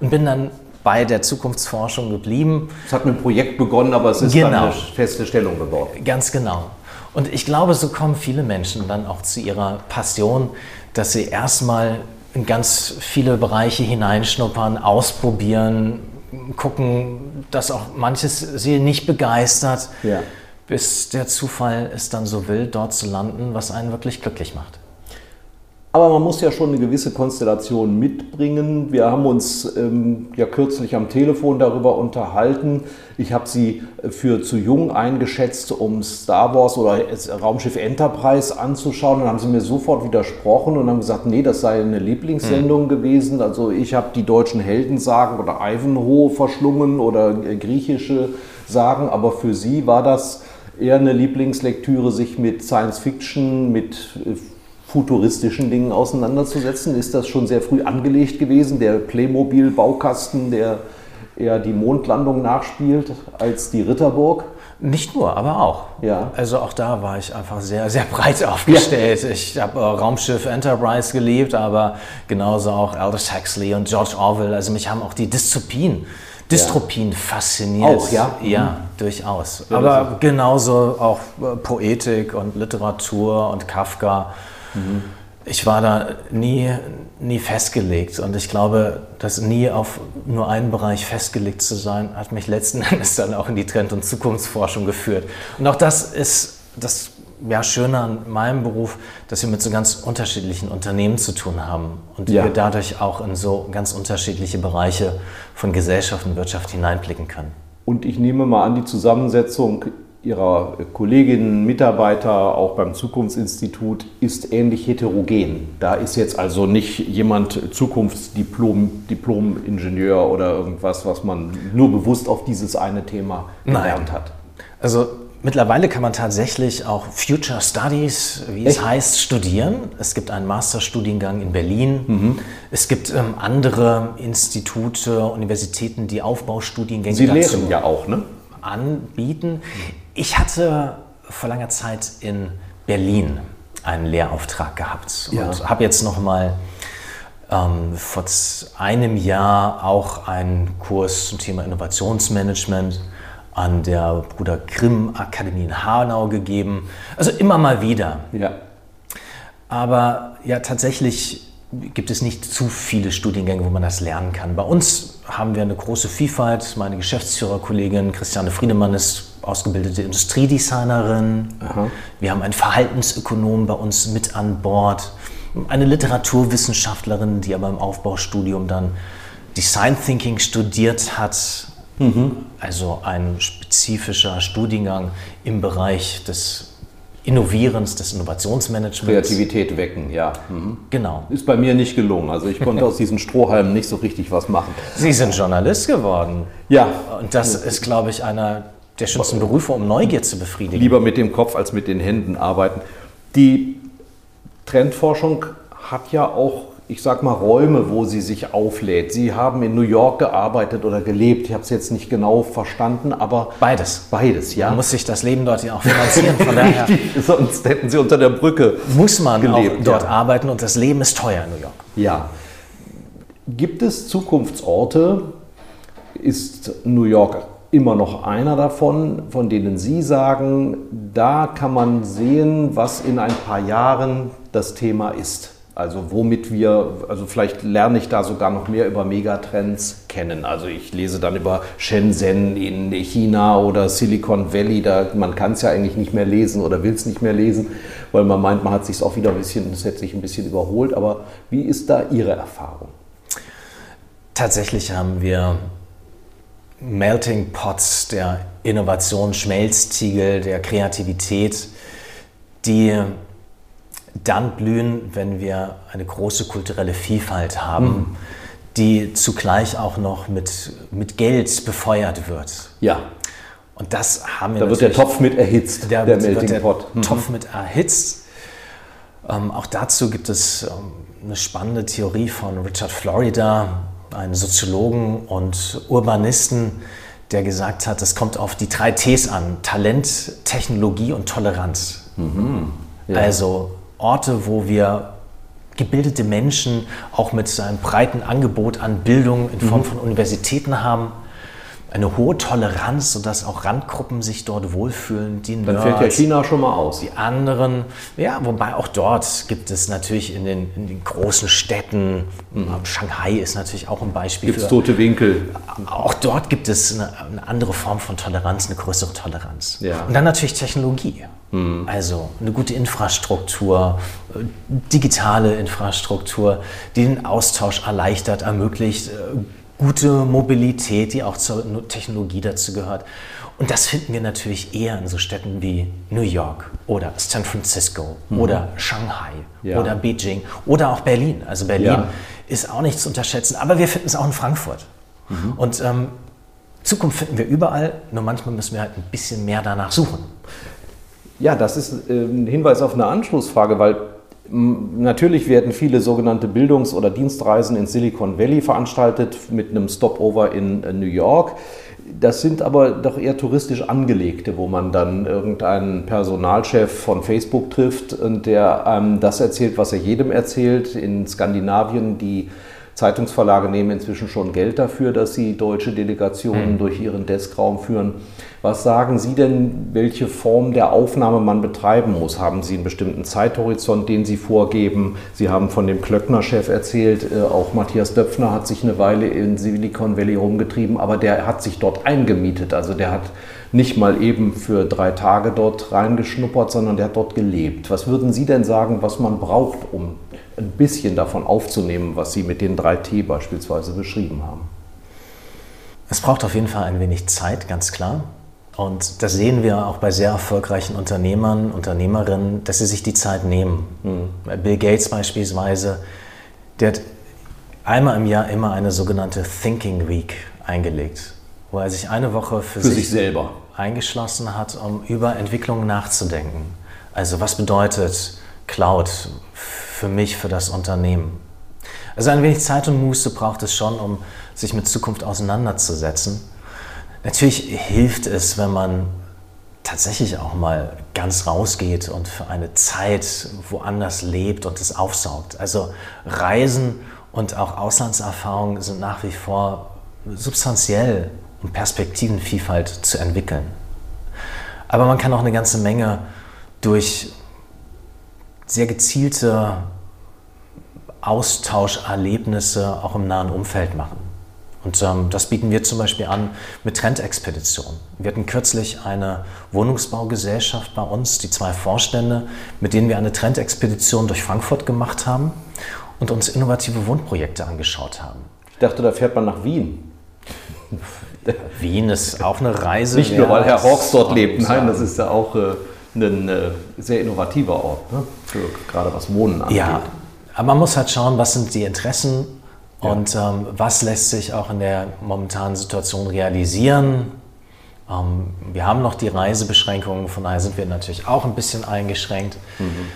und bin dann bei der Zukunftsforschung geblieben. Es hat mit einem Projekt begonnen, aber es ist genau. dann eine feste Stellung geworden. Ganz genau. Und ich glaube, so kommen viele Menschen dann auch zu ihrer Passion, dass sie erstmal in ganz viele Bereiche hineinschnuppern, ausprobieren, gucken, dass auch manches sie nicht begeistert, ja. Bis der Zufall es dann so will, dort zu landen, was einen wirklich glücklich macht. Aber man muss ja schon eine gewisse Konstellation mitbringen. Wir haben uns ähm, ja kürzlich am Telefon darüber unterhalten. Ich habe Sie für zu jung eingeschätzt, um Star Wars oder Raumschiff Enterprise anzuschauen. Dann haben Sie mir sofort widersprochen und haben gesagt, nee, das sei eine Lieblingssendung mhm. gewesen. Also ich habe die deutschen Heldensagen oder Ivanhoe verschlungen oder äh, griechische Sagen, aber für Sie war das eher eine Lieblingslektüre, sich mit Science Fiction, mit äh, futuristischen Dingen auseinanderzusetzen? Ist das schon sehr früh angelegt gewesen, der Playmobil-Baukasten, der eher die Mondlandung nachspielt als die Ritterburg? Nicht nur, aber auch. Ja. Also auch da war ich einfach sehr, sehr breit *laughs* aufgestellt. Ja. Ich habe äh, Raumschiff Enterprise geliebt, aber genauso auch Aldous Huxley und George Orwell. Also mich haben auch die Dystopien, Dystropien fasziniert. Auch, ja? Ja, mhm. durchaus. aber genauso auch äh, Poetik und Literatur und Kafka. Mhm. Ich war da nie, nie festgelegt und ich glaube, dass nie auf nur einen Bereich festgelegt zu sein, hat mich letzten *laughs* Endes dann auch in die Trend- und Zukunftsforschung geführt. Und auch das ist das ja, Schöne an meinem Beruf, dass wir mit so ganz unterschiedlichen Unternehmen zu tun haben und ja. wir dadurch auch in so ganz unterschiedliche Bereiche von Gesellschaft und Wirtschaft hineinblicken können. Und ich nehme mal an, die Zusammensetzung Ihrer Kolleginnen, Mitarbeiter, auch beim Zukunftsinstitut, ist ähnlich heterogen. Da ist jetzt also nicht jemand Zukunftsdiplom, Diplom-Ingenieur oder irgendwas, was man nur bewusst auf dieses eine Thema gelernt hat. Also mittlerweile kann man tatsächlich auch Future Studies, wie Echt? es heißt, studieren. Es gibt einen Masterstudiengang in Berlin. Mhm. Es gibt ähm, andere Institute, Universitäten, die Aufbaustudiengänge Sie lehren ja auch, ne? anbieten. Ich hatte vor langer Zeit in Berlin einen Lehrauftrag gehabt ja. und habe jetzt noch mal ähm, vor einem Jahr auch einen Kurs zum Thema Innovationsmanagement an der Bruder Grimm Akademie in Hanau gegeben. Also immer mal wieder. Ja. Aber ja, tatsächlich gibt es nicht zu viele Studiengänge, wo man das lernen kann. Bei uns haben wir eine große Vielfalt. Meine Geschäftsführerkollegin Christiane Friedemann ist ausgebildete Industriedesignerin. Aha. Wir haben einen Verhaltensökonom bei uns mit an Bord. Eine Literaturwissenschaftlerin, die aber im Aufbaustudium dann Design Thinking studiert hat. Mhm. Also ein spezifischer Studiengang im Bereich des Innovierens, des Innovationsmanagements. Kreativität wecken, ja. Mhm. Genau. Ist bei mir nicht gelungen. Also ich konnte *laughs* aus diesen Strohhalmen nicht so richtig was machen. Sie sind Journalist geworden. Ja. Und das ist, glaube ich, einer der schönsten Berufe, um Neugier zu befriedigen. Lieber mit dem Kopf als mit den Händen arbeiten. Die Trendforschung hat ja auch ich sag mal, Räume, wo sie sich auflädt. Sie haben in New York gearbeitet oder gelebt. Ich habe es jetzt nicht genau verstanden, aber. Beides. Beides, ja. Man muss sich das Leben dort ja auch finanzieren. Von daher *laughs* sonst hätten sie unter der Brücke. Muss man gelebt, auch dort ja. arbeiten und das Leben ist teuer in New York. Ja. Gibt es Zukunftsorte? Ist New York immer noch einer davon, von denen Sie sagen, da kann man sehen, was in ein paar Jahren das Thema ist? Also womit wir, also vielleicht lerne ich da sogar noch mehr über Megatrends kennen. Also ich lese dann über Shenzhen in China oder Silicon Valley, da man kann es ja eigentlich nicht mehr lesen oder will es nicht mehr lesen, weil man meint, man hat sich auch wieder ein bisschen, das hätte sich ein bisschen überholt. Aber wie ist da Ihre Erfahrung? Tatsächlich haben wir Melting Pots der Innovation, Schmelztiegel der Kreativität, die dann blühen, wenn wir eine große kulturelle Vielfalt haben, mhm. die zugleich auch noch mit, mit Geld befeuert wird. Ja. Und das haben wir Da wird der Topf mit erhitzt, der, der Melting der Pot. Mhm. Topf mit erhitzt. Ähm, auch dazu gibt es ähm, eine spannende Theorie von Richard Florida, einem Soziologen und Urbanisten, der gesagt hat, es kommt auf die drei Ts an: Talent, Technologie und Toleranz. Mhm. Ja. Also Orte, wo wir gebildete Menschen auch mit einem breiten Angebot an Bildung in Form mhm. von Universitäten haben eine hohe Toleranz, sodass auch Randgruppen sich dort wohlfühlen. Die Nerds, Dann fällt ja China schon mal aus. Die anderen, ja, wobei auch dort gibt es natürlich in den, in den großen Städten, mhm. Shanghai ist natürlich auch ein Beispiel. Gibt es tote Winkel? Auch dort gibt es eine, eine, andere Form von Toleranz, eine größere Toleranz. Ja. Und dann natürlich Technologie. Mhm. Also eine gute Infrastruktur, digitale Infrastruktur, die den Austausch erleichtert, ermöglicht, äh, gute Mobilität, die auch zur Technologie dazu gehört. Und das finden wir natürlich eher in so Städten wie New York oder San Francisco mhm. oder Shanghai ja. oder Beijing oder auch Berlin. Also Berlin ja. ist auch nicht zu unterschätzen, aber wir finden es auch in Frankfurt. Mhm. Und ähm, Zukunft finden wir überall, nur manchmal müssen wir halt ein bisschen mehr danach suchen. Ja, das ist äh, ein Hinweis auf eine Anschlussfrage, weil Natürlich werden viele sogenannte Bildungs- oder Dienstreisen in Silicon Valley veranstaltet mit einem Stopover in äh, New York. Das sind aber doch eher touristisch angelegte, wo man dann irgendeinen Personalchef von Facebook trifft und der einem das erzählt, was er jedem erzählt. In Skandinavien die Zeitungsverlage nehmen inzwischen schon Geld dafür, dass sie deutsche Delegationen mhm. durch ihren Deskraum führen. Was sagen Sie denn, welche Form der Aufnahme man betreiben muss? Haben Sie einen bestimmten Zeithorizont, den Sie vorgeben? Sie haben von dem Klöckner-Chef erzählt, äh, auch Matthias Döpfner hat sich eine Weile in Silicon Valley rumgetrieben, aber der hat sich dort eingemietet. Also der hat nicht mal eben für drei Tage dort reingeschnuppert, sondern der hat dort gelebt. Was würden Sie denn sagen, was man braucht, um ein bisschen davon aufzunehmen, was Sie mit den 3T beispielsweise beschrieben haben? Es braucht auf jeden Fall ein wenig Zeit, ganz klar. Und das sehen wir auch bei sehr erfolgreichen Unternehmern, Unternehmerinnen, dass sie sich die Zeit nehmen. Mhm. Bill Gates beispielsweise, der hat einmal im Jahr immer eine sogenannte Thinking Week eingelegt, wo er sich eine Woche für, für sich, sich selber eingeschlossen hat, um über Entwicklungen nachzudenken. Also was bedeutet Cloud? Für mich, für das Unternehmen. Also ein wenig Zeit und Muße braucht es schon, um sich mit Zukunft auseinanderzusetzen. Natürlich hilft es, wenn man tatsächlich auch mal ganz rausgeht und für eine Zeit woanders lebt und es aufsaugt. Also Reisen und auch Auslandserfahrungen sind nach wie vor substanziell, um Perspektivenvielfalt zu entwickeln. Aber man kann auch eine ganze Menge durch sehr gezielte Austauscherlebnisse auch im nahen Umfeld machen. Und ähm, das bieten wir zum Beispiel an mit Trendexpeditionen. Wir hatten kürzlich eine Wohnungsbaugesellschaft bei uns, die zwei Vorstände, mit denen wir eine Trendexpedition durch Frankfurt gemacht haben und uns innovative Wohnprojekte angeschaut haben. Ich dachte, da fährt man nach Wien. Wien ist auch eine Reise. Nicht nur, weil Herr Hawks dort lebt, nein, das ist ja auch äh, ein äh, sehr innovativer Ort, ne? Für, gerade was Wohnen angeht. Ja, aber man muss halt schauen, was sind die Interessen ja. und ähm, was lässt sich auch in der momentanen Situation realisieren. Ähm, wir haben noch die Reisebeschränkungen, von daher sind wir natürlich auch ein bisschen eingeschränkt. Mhm.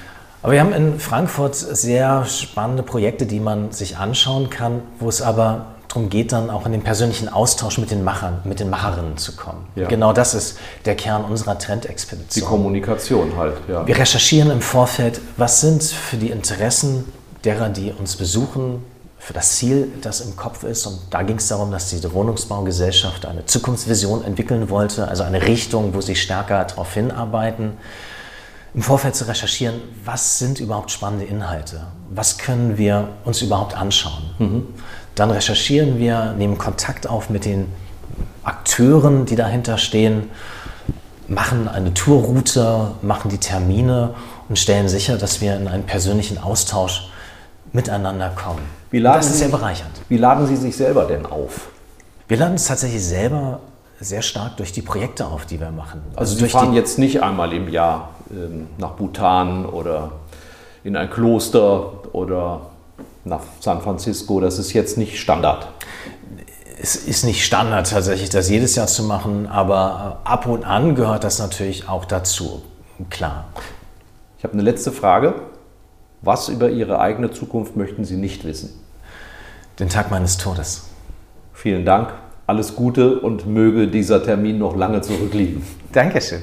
Aber wir haben in Frankfurt sehr spannende Projekte, die man sich anschauen kann, wo es aber darum geht, dann auch in den persönlichen Austausch mit den Machern, mit den Macherinnen zu kommen. Ja. Genau das ist der Kern unserer Trendexpedition. Die Kommunikation halt, ja. Wir recherchieren im Vorfeld, was sind für die Interessen derer, die uns besuchen, für das Ziel, das im Kopf ist. Und da ging es darum, dass diese Wohnungsbaugesellschaft eine Zukunftsvision entwickeln wollte, also eine Richtung, wo sie stärker darauf hinarbeiten im Vorfeld zu recherchieren, was sind überhaupt spannende Inhalte? Was können wir uns überhaupt anschauen? Mhm. Dann recherchieren wir, nehmen Kontakt auf mit den Akteuren, die dahinter stehen, machen eine Tourroute, machen die Termine und stellen sicher, dass wir in einen persönlichen Austausch miteinander kommen. das ist sehr bereichernd. Wie laden Sie sich selber denn auf? Wir laden es tatsächlich selber sehr stark durch die Projekte auf, die wir machen. Also, also Sie fahren jetzt nicht einmal im Jahr ähm, nach Bhutan oder in ein Kloster oder nach San Francisco. Das ist jetzt nicht Standard. Es ist nicht Standard tatsächlich, das jedes Jahr zu machen, aber ab und an gehört das natürlich auch dazu. Klar. Ich habe eine letzte Frage. Was über Ihre eigene Zukunft möchten Sie nicht wissen? Den Tag meines Todes. Vielen Dank alles Gute und möge dieser Termin noch lange zurückliegen. Dankeschön.